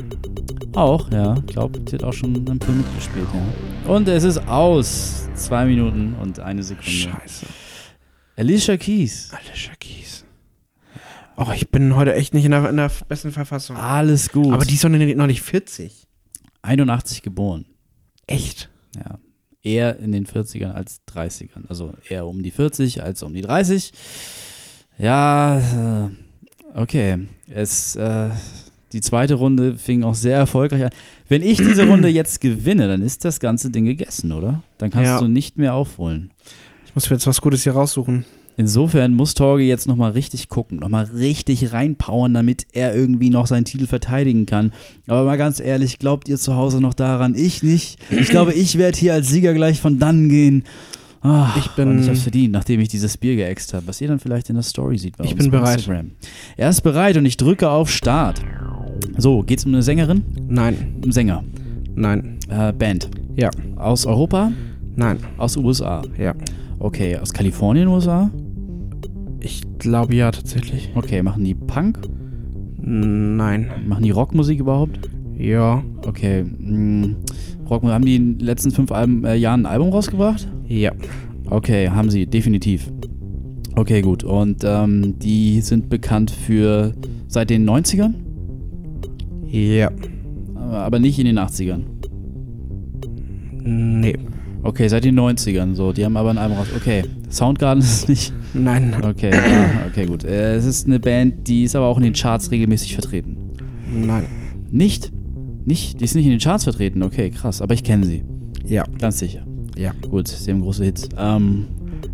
auch, ja. Ich glaube, die hat auch schon einen Film mitgespielt, ja. Und es ist aus. Zwei Minuten und eine Sekunde. Scheiße. Alicia Keys. Alicia Keys. Oh, ich bin heute echt nicht in der, in der besten Verfassung. Alles gut. Aber die ist noch nicht 40. 81 geboren. Echt? Ja. Eher in den 40ern als 30ern. Also eher um die 40 als um die 30. Ja, äh, okay. Es, äh, die zweite Runde fing auch sehr erfolgreich an. Wenn ich diese Runde jetzt gewinne, dann ist das ganze Ding gegessen, oder? Dann kannst Ja. du nicht mehr aufholen. Ich muss mir jetzt was Gutes hier raussuchen. Insofern muss Torge jetzt nochmal richtig gucken, nochmal richtig reinpowern, damit er irgendwie noch seinen Titel verteidigen kann. Aber mal ganz ehrlich, glaubt ihr zu Hause noch daran? Ich nicht. Ich glaube, ich werde hier als Sieger gleich von dann gehen. Ah, Ich bin- Und ich hab's verdient, nachdem ich dieses Bier geäxt habe, was ihr dann vielleicht in der Story seht bei Ich uns bin bereit. Instagram. Er ist bereit und ich drücke auf Start. So, geht's um eine Sängerin? Nein. Um Sänger. Nein. Äh, Band. Ja. Aus Europa? Nein. Aus USA. Ja. Okay, aus Kalifornien, USA? Ich glaube ja, tatsächlich. Okay, machen die Punk? Nein. Machen die Rockmusik überhaupt? Ja. Okay. Rockmusik, haben die in den letzten fünf Alben, äh, Jahren ein Album rausgebracht? Ja. Okay, haben sie, definitiv. Okay, gut. Und ähm, die sind bekannt für seit den 90ern, Ja. aber nicht in den 80ern. Nee. Okay, seit den 90ern, so. Die haben aber ein Album raus. Okay, Soundgarden ist nicht. Nein. Okay, ja, okay, gut. Äh, es ist eine Band, die ist aber auch in den Charts regelmäßig vertreten. Nein. Nicht? Nicht? Die ist nicht in den Charts vertreten. Okay, krass. Aber ich kenne sie. Ja. Ganz sicher. Ja. Gut, sie haben große Hits. Ähm,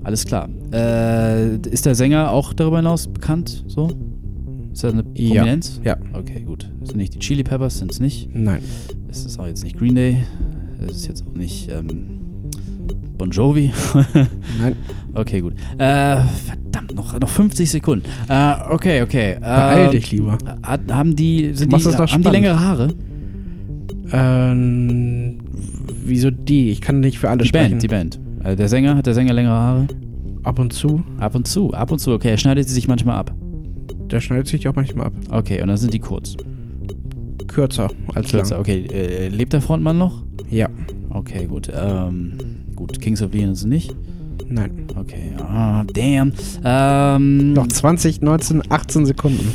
alles klar. Äh, ist der Sänger auch darüber hinaus bekannt? So? Ist er eine Ja. Prominenz? Ja. Okay, gut. Sind nicht die Chili Peppers, sind es nicht. Nein. Es ist auch jetzt nicht Green Day. Es ist jetzt auch nicht ähm, Bon Jovi. Nein. okay, gut. Äh, verdammt, noch, noch 50 Sekunden. Äh, okay, okay. Beeil Ähm, dich lieber. Hat, haben die, sind die, haben die längere Haare? Ähm, wieso die? Ich kann nicht für alle Die sprechen. Band, die Band. Äh, der Sänger, hat der Sänger längere Haare? Ab und zu. Ab und zu, ab und zu. Okay, er schneidet sie sich manchmal ab. Der schneidet sich auch manchmal ab. Okay, und dann sind die kurz. Kürzer als Kürzer, lang. okay. Äh, lebt der Frontmann noch? Ja. Okay, gut. Ähm, gut, Kings of Leon ist nicht. Nein. Okay, ah, damn. Ähm, Noch 20, 19, 18 Sekunden.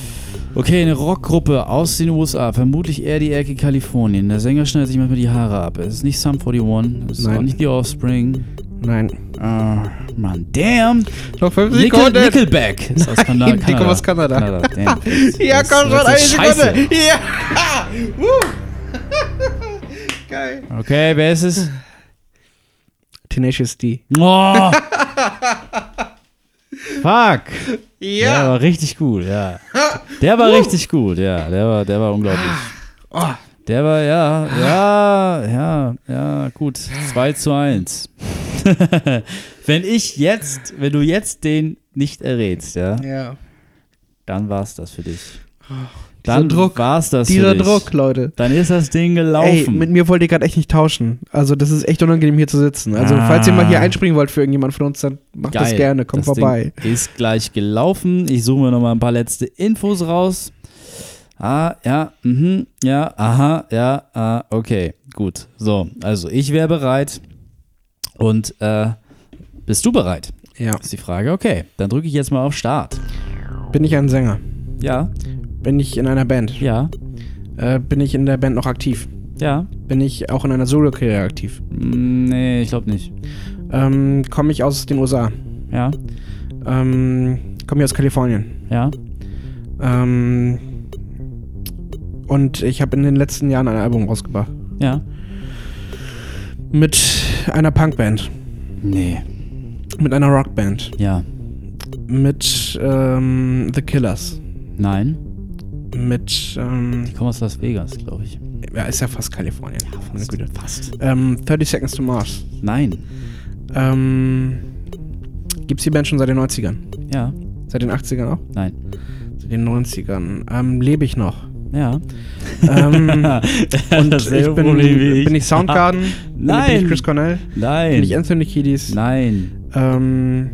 okay, eine Rockgruppe aus den USA, vermutlich eher die Ecke Kalifornien. Der Sänger schneidet sich manchmal die Haare ab. Es ist nicht Sum 41, es ist Nein. auch nicht die Offspring. Nein. Ah, Mann, damn. Noch 5 Nickel, Nickelback ist aus Kanada. Nein, die kommen aus Kanada. Damn. Ja, komm schon, eine. Sekunde. Ja. Geil. Okay, wer ist es? Tenacious D. Oh. Fuck. Der Ja. war richtig gut, ja. Der war richtig gut, ja. Der war, der war unglaublich. Oh, Der war, ja, ja, ja, ja, gut. 2 zu 1. wenn ich jetzt, wenn du jetzt den nicht errätst, ja, ja. dann war's das für dich. Dieser Dann Druck, war's das Dieser. Druck, Leute. Dann ist das Ding Ey, gelaufen. mit mir wollt ihr gerade echt nicht tauschen. Also, das ist echt unangenehm hier zu sitzen. Also, Ah. falls ihr mal hier einspringen wollt für irgendjemand von uns, dann macht das Geil. gerne. Kommt das vorbei. Ding ist gleich gelaufen. Ich suche mir noch mal ein paar letzte Infos raus. Ah, ja, mhm, ja, aha, ja, ah, okay, gut. So, also ich wäre bereit. Und äh, bist du bereit? Ja. Ist die Frage. Okay, dann drücke ich jetzt mal auf Start. Bin ich ein Sänger? Ja, Bin ich in einer Band? ja, Äh, bin ich in der Band noch aktiv? ja. Bin ich auch in einer Solo-Karriere aktiv? Nee, ich glaube nicht. Ähm, komme ich aus den USA? Ja, Ähm, komme hier aus Kalifornien. Ja. Ähm, und ich habe in den letzten Jahren ein Album rausgebracht. Ja. Mit einer Punkband. Nee. Mit einer Rockband. Ja. Mit ähm, The Killers. Nein. Mit, ähm, Die kommen aus Las Vegas, glaube ich. ja, ist ja fast Kalifornien. Meine Güte. Fast. Ähm, 30 Seconds to Mars. Nein. Ähm, gibt's die Band schon seit den 90ern? Ja. Seit den 80ern auch? Nein. Seit den 90ern. Ähm, lebe ich noch? Ja. Ähm, und ich bin, ich. bin ich Soundgarden? Bin Nein. ich Chris Cornell? Bin Nein. ich Anthony Kiedis? Nein. Ähm,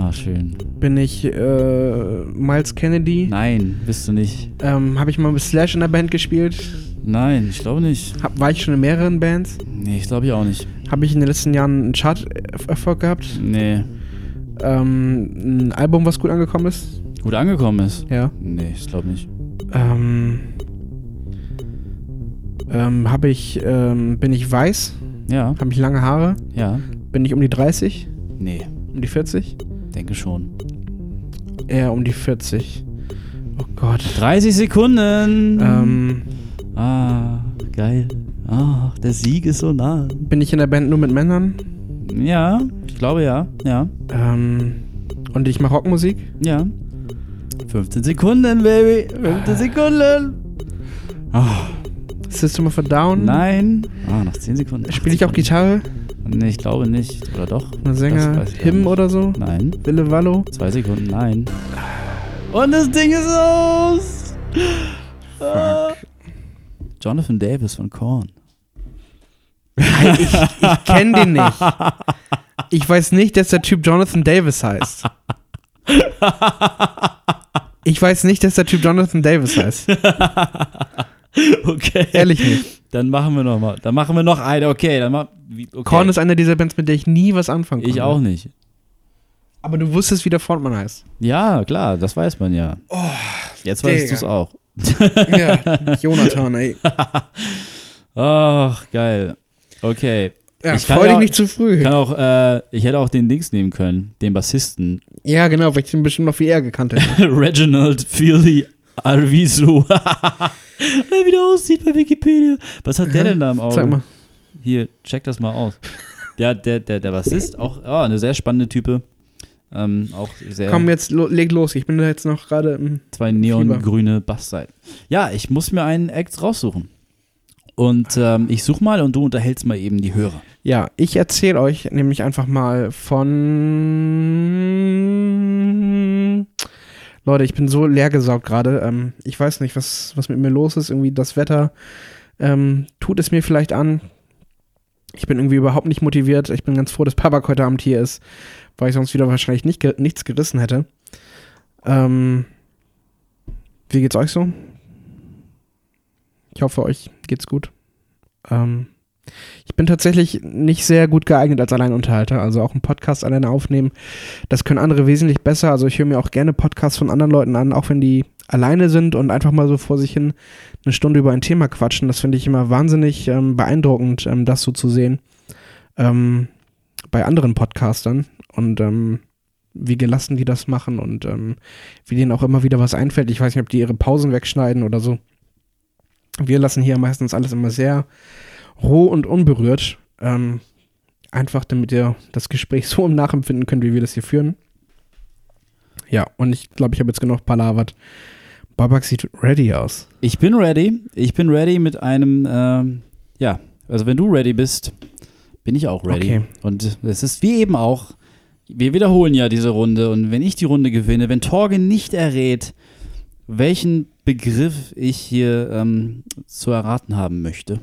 Ah, schön. bin ich äh, Miles Kennedy? Nein, bist du nicht. Ähm, Habe ich mal mit Slash in der Band gespielt? Nein, ich glaube nicht. Hab, war ich schon in mehreren Bands? Nee, ich glaube ich auch nicht. Habe ich in den letzten Jahren einen Chart-Erfolg gehabt? Nee. Ähm, ein Album, was gut angekommen ist? Gut angekommen ist? Ja. Nee, ich glaube nicht. Ähm, ähm, habe ich, ähm, bin ich weiß? Ja, Habe ich lange Haare? ja. Bin ich um die 30? Nee, Um die 40? Denke schon. Eher um die 40. Oh Gott. 30 Sekunden. Ähm, Ah, geil. Ah, der Sieg ist so nah. bin ich in der Band nur mit Männern? Ja, ich glaube ja. Ja, Ähm, und ich mache Rockmusik? ja. 15 Sekunden, Baby. 15 Sekunden. Ah, System of a Down? nein. Ah, noch 10 Sekunden. Spiele ich auch Gitarre? Nee, ich glaube nicht. Oder doch? Ein Sänger? Him oder so? Nein. Wille Wallo? Zwei Sekunden, nein. Und das Ding ist aus. Ah. Jonathan Davis von Korn. ich ich kenne den nicht. Ich weiß nicht, dass der Typ Jonathan Davis heißt. Ich weiß nicht, dass der Typ Jonathan Davis heißt. Okay. Ehrlich nicht. Dann machen wir noch mal. Dann machen wir noch eine. Okay, dann mach, okay. Korn ist einer dieser Bands, mit der ich nie was anfangen konnte. ich auch nicht. Aber du wusstest, wie der Frontmann heißt. Ja, klar, das weiß man ja. Jetzt weißt du es auch. Ja, Jonathan, ey. Ach, geil. Okay. Ja, Ich freu dich auch- nicht zu früh. Kann auch, äh, ich hätte auch den Dings nehmen können, den Bassisten. Ja, genau, weil ich den bestimmt noch viel eher gekannt hätte. Reginald Feely Arvizu. Wie der aussieht bei Wikipedia. Was hat der denn da im Auge? Sag mal. Hier, check das mal aus. Der, der, der, der Bassist, auch oh, eine sehr spannende Type. Ähm, auch sehr Komm, jetzt lo leg los. Ich bin da jetzt noch gerade im. zwei neongrüne Bassseiten. Ja, ich muss mir einen Act raussuchen. Und ähm, ich such mal und du unterhältst mal eben die Hörer. Ja, ich erzähle euch nämlich einfach mal von. Leute, ich bin so leergesaugt gerade. Ähm, ich weiß nicht, was, was mit mir los ist. Irgendwie das Wetter ähm, tut es mir vielleicht an. Ich bin irgendwie überhaupt nicht motiviert. Ich bin ganz froh, dass Papa heute Abend hier ist, weil ich sonst wieder wahrscheinlich nicht, ge nichts gerissen hätte. Ähm, wie geht's euch so? Ich hoffe, euch geht's gut. Ähm, ich bin tatsächlich nicht sehr gut geeignet als Alleinunterhalter. Also auch einen Podcast alleine aufnehmen, das können andere wesentlich besser. Also ich höre mir auch gerne Podcasts von anderen Leuten an, auch wenn die alleine sind und einfach mal so vor sich hin eine Stunde über ein Thema quatschen. Das finde ich immer wahnsinnig ähm, beeindruckend, ähm, das so zu sehen ähm, bei anderen Podcastern und ähm, wie gelassen die das machen und ähm, wie denen auch immer wieder was einfällt. Ich weiß nicht, ob die ihre Pausen wegschneiden oder so. Wir lassen hier meistens alles immer sehr roh und unberührt. Ähm, einfach damit ihr das Gespräch so im Nachempfinden könnt, wie wir das hier führen. Ja, und ich glaube, ich habe jetzt genug palavert. Babak sieht ready aus. Ich bin ready. Ich bin ready mit einem, ähm, ja, also wenn du ready bist, bin ich auch ready. Okay. Und es ist wie eben auch, wir wiederholen ja diese Runde und wenn ich die Runde gewinne, wenn Torge nicht errät, welchen Begriff ich hier ähm, zu erraten haben möchte,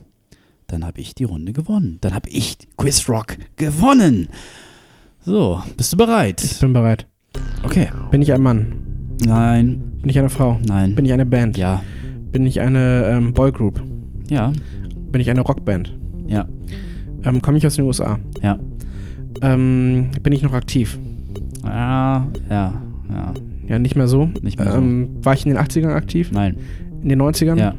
dann habe ich die Runde gewonnen. Dann habe ich Quiz Rock gewonnen. So, bist du bereit? Ich bin bereit. Okay. Bin ich ein Mann? Nein, Bin ich eine Frau? nein. Bin ich eine Band? ja, Bin ich eine ähm, Boygroup? ja, Bin ich eine Rockband? ja, Ähm, Komme ich aus den USA? ja. Ähm, bin ich noch aktiv? Ja, ja, ja. Ja, nicht mehr so. Nicht mehr so. ähm, War ich in den 80ern aktiv? Nein. In den 90ern? Ja,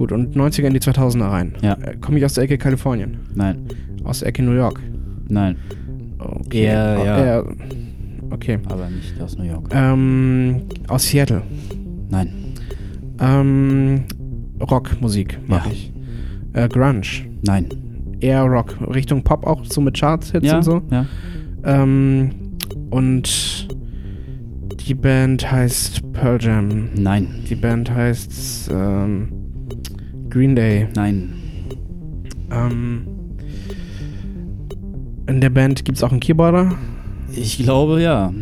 Gut, und 90er in die 2000er rein. Ja. Äh, Komme ich aus der Ecke Kalifornien? nein, Aus der Ecke New York? nein. Okay. Eher, ja. Eher, Okay. aber nicht aus New York. Ähm, aus Seattle. Nein. Ähm, Rockmusik mache Ja. ich. Äh, Grunge. Nein. Eher Rock. Richtung Pop auch, so mit Charts-Hits Ja, und so. ja. Ähm, und die Band heißt Pearl Jam. Nein. Die Band heißt ähm, Green Day. Nein. Ähm, in der Band gibt es auch einen Keyboarder. Ich glaube ja.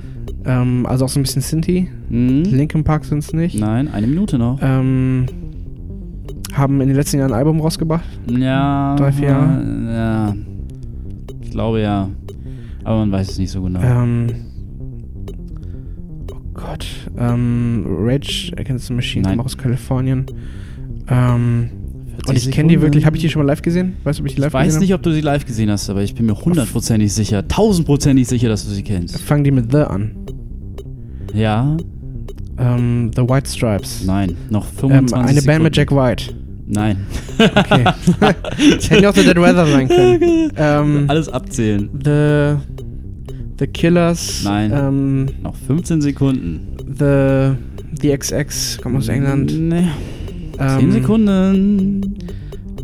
Ähm, also auch so ein bisschen Synthi. Hm? Linkin Park sind es nicht. Nein, eine Minute noch. Ähm, haben in den letzten Jahren ein Album rausgebracht. Ja. drei, vier Jahre? Ja. Ich glaube ja. Aber man weiß es nicht so genau. Ähm, oh Gott. Ähm, Rage Against the Machine, Nein. aus Kalifornien. Ähm, 40 und ich kenne die Sekunden. wirklich. Habe ich die schon mal live gesehen? Weißt du, ob ich die live Ich weiß nicht, ob du sie live gesehen hast, aber ich bin mir hundertprozentig sicher, tausendprozentig sicher, dass du sie kennst. Fangen die mit The an. Ja? Ähm, The White Stripes. Nein. Noch Ähm, 25 eine Band mit Sekunden. Jack White. Nein. Okay. hätte auch The Dead Weather sein können. Ähm, Alles abzählen. The The Killers. Nein. Ähm, Noch 15 Sekunden. the The XX kommt aus England. Nee. Ähm, 10 Sekunden.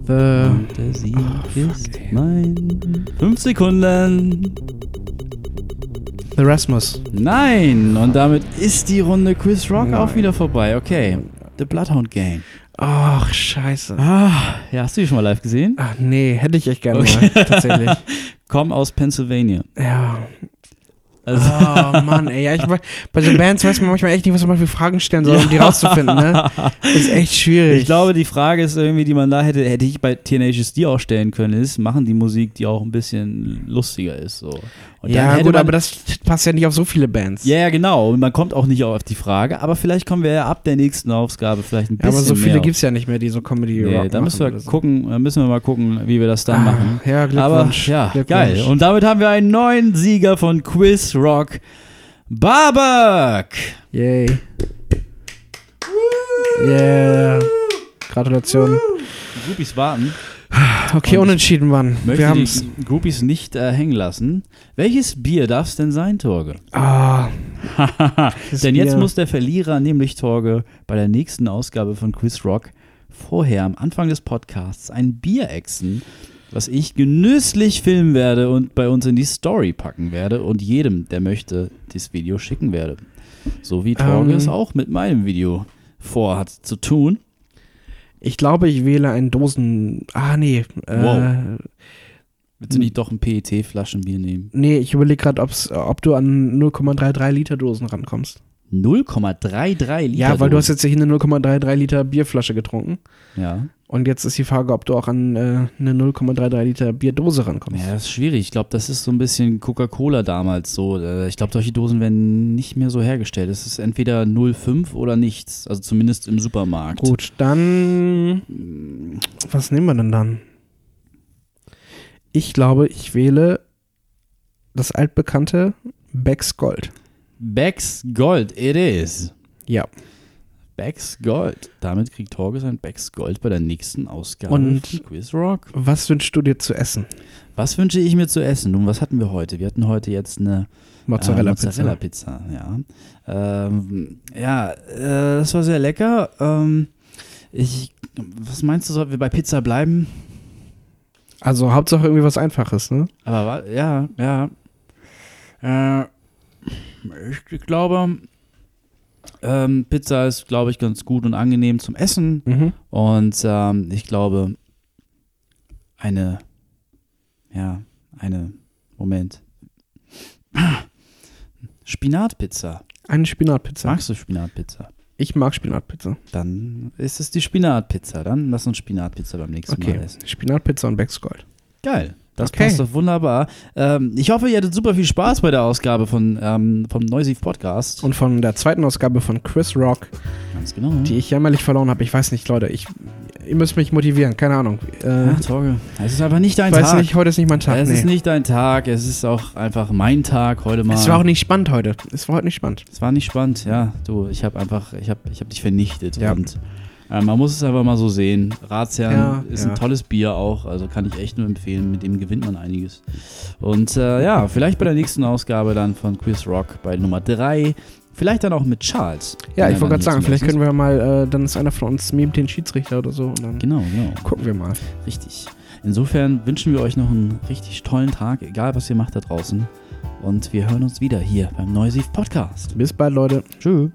The Und der Sieg Oh, fuck, ist ey. mein. 5 Sekunden. The Rasmus. Nein. Und damit ist die Runde Quiz Rock Nein. auch wieder vorbei. Okay. The Bloodhound Gang. Ach, scheiße. Ah, ja, hast du die schon mal live gesehen? Ach nee, hätte ich echt gerne Okay. mal, tatsächlich. Komm aus Pennsylvania. Ja. Also, Oh Mann, ey. Ja, ich, bei so Bands weiß man manchmal echt nicht, was man für Fragen stellen soll, um die rauszufinden, ne? Ist echt schwierig. Ich glaube, die Frage ist irgendwie, die man da hätte, hätte ich bei Teenagers die auch stellen können, ist, machen die Musik, die auch ein bisschen lustiger ist. So. Und ja, gut, aber das passt ja nicht auf so viele Bands. Ja, ja, genau. Und man kommt auch nicht auf die Frage, aber vielleicht kommen wir ja ab der nächsten Ausgabe vielleicht ein Ja, bisschen aber so viele gibt es ja nicht mehr, die so Comedy Nee, Rock da müssen wir oder so. gucken, da müssen wir mal gucken, wie wir das dann Ah, machen. Ja, Aber Glückwunsch. ja, Glückwunsch. geil. Und damit haben wir einen neuen Sieger von Quiz Rock. Babak! Yay. Yeah. Gratulation. Die Groupies warten. Okay, Und unentschieden, Mann. Möchte Wir haben's. die Groupies nicht äh, hängen lassen. Welches Bier darf es denn sein, Torge? Ah. Denn jetzt Bier. muss der Verlierer, nämlich Torge, bei der nächsten Ausgabe von Quiz Rock vorher am Anfang des Podcasts ein Bier exen, was ich genüsslich filmen werde und bei uns in die Story packen werde und jedem, der möchte, das Video schicken werde. So wie Torge Ähm. es auch mit meinem Video vorhat zu tun. Ich glaube, ich wähle ein Dosen. Ah, nee. Äh, Wow. Willst du nicht doch ein PET-Flaschenbier nehmen? Nee, ich überlege gerade, ob du an 0,33 Liter Dosen rankommst. 0,33 Liter. Ja, weil du hast jetzt hier eine 0,33 Liter Bierflasche getrunken. Ja. Und jetzt ist die Frage, ob du auch an äh, eine 0,33 Liter Bierdose rankommst. Ja, das ist schwierig. Ich glaube, das ist so ein bisschen Coca-Cola damals so. Äh, Ich glaube, solche Dosen werden nicht mehr so hergestellt. Es ist entweder 0,5 oder nichts. Also zumindest im Supermarkt. Gut, dann. Was nehmen wir denn dann? Ich glaube, ich wähle das altbekannte Becks Gold. Becks Gold, it is. Ja. Becks Gold. Damit kriegt Torge sein Becks Gold bei der nächsten Ausgabe Und- von Quiz Rock. Was wünschst du dir zu essen? Was wünsche ich mir zu essen? Nun, was hatten wir heute? Wir hatten heute jetzt eine Mozzarella-Pizza. Äh, Mozzarella-Pizza, ja. Ähm, ja, äh, das war sehr lecker. Ähm, ich, was meinst du, sollten wir bei Pizza bleiben? also Hauptsache irgendwie was Einfaches, ne? Aber ja, ja. Äh, ich, glaube, ähm, Pizza ist, glaube ich, ganz gut und angenehm zum Essen. Mhm. Und ähm, ich glaube, eine, ja, eine, Moment. Spinatpizza. Eine Spinatpizza. Magst du Spinatpizza? Ich mag Spinatpizza. Dann ist es die Spinatpizza. Dann lass uns Spinatpizza beim nächsten Okay. Mal essen. Spinatpizza und Becks Gold. Geil. Das Okay. passt doch wunderbar. Ähm, ich hoffe, ihr hattet super viel Spaß bei der Ausgabe von, ähm, vom Noisy Podcast. Und von der zweiten Ausgabe von Chris Rock, Ganz genau. die ich jämmerlich verloren habe. Ich weiß nicht, Leute. Ich, ihr müsst mich motivieren. Keine Ahnung. Äh, ja, Torge. Es ist aber nicht dein ich weiß Tag. nicht, heute ist nicht mein Tag. es nee. ist nicht dein Tag. Es ist auch einfach mein Tag heute mal. es war auch nicht spannend heute. Es war heute nicht spannend. Es war nicht spannend. Ja, du, ich habe einfach, ich habe ich hab dich vernichtet. Ja. Und Äh, man muss es einfach mal so sehen. Ratsherrn Ja, ist ja. ein tolles Bier auch, also kann ich echt nur empfehlen. Mit dem gewinnt man einiges. Und äh, ja, vielleicht bei der nächsten Ausgabe dann von Quiz Rock bei Nummer 3. Vielleicht dann auch mit Charles. Ja, ich wollte gerade sagen, vielleicht können wir mal, äh, dann ist einer von uns memt den Schiedsrichter oder so und dann Genau, genau. gucken wir mal. Richtig. Insofern wünschen wir euch noch einen richtig tollen Tag, egal was ihr macht da draußen. Und wir hören uns wieder hier beim Neusiv Podcast. Bis bald, Leute. Tschüss.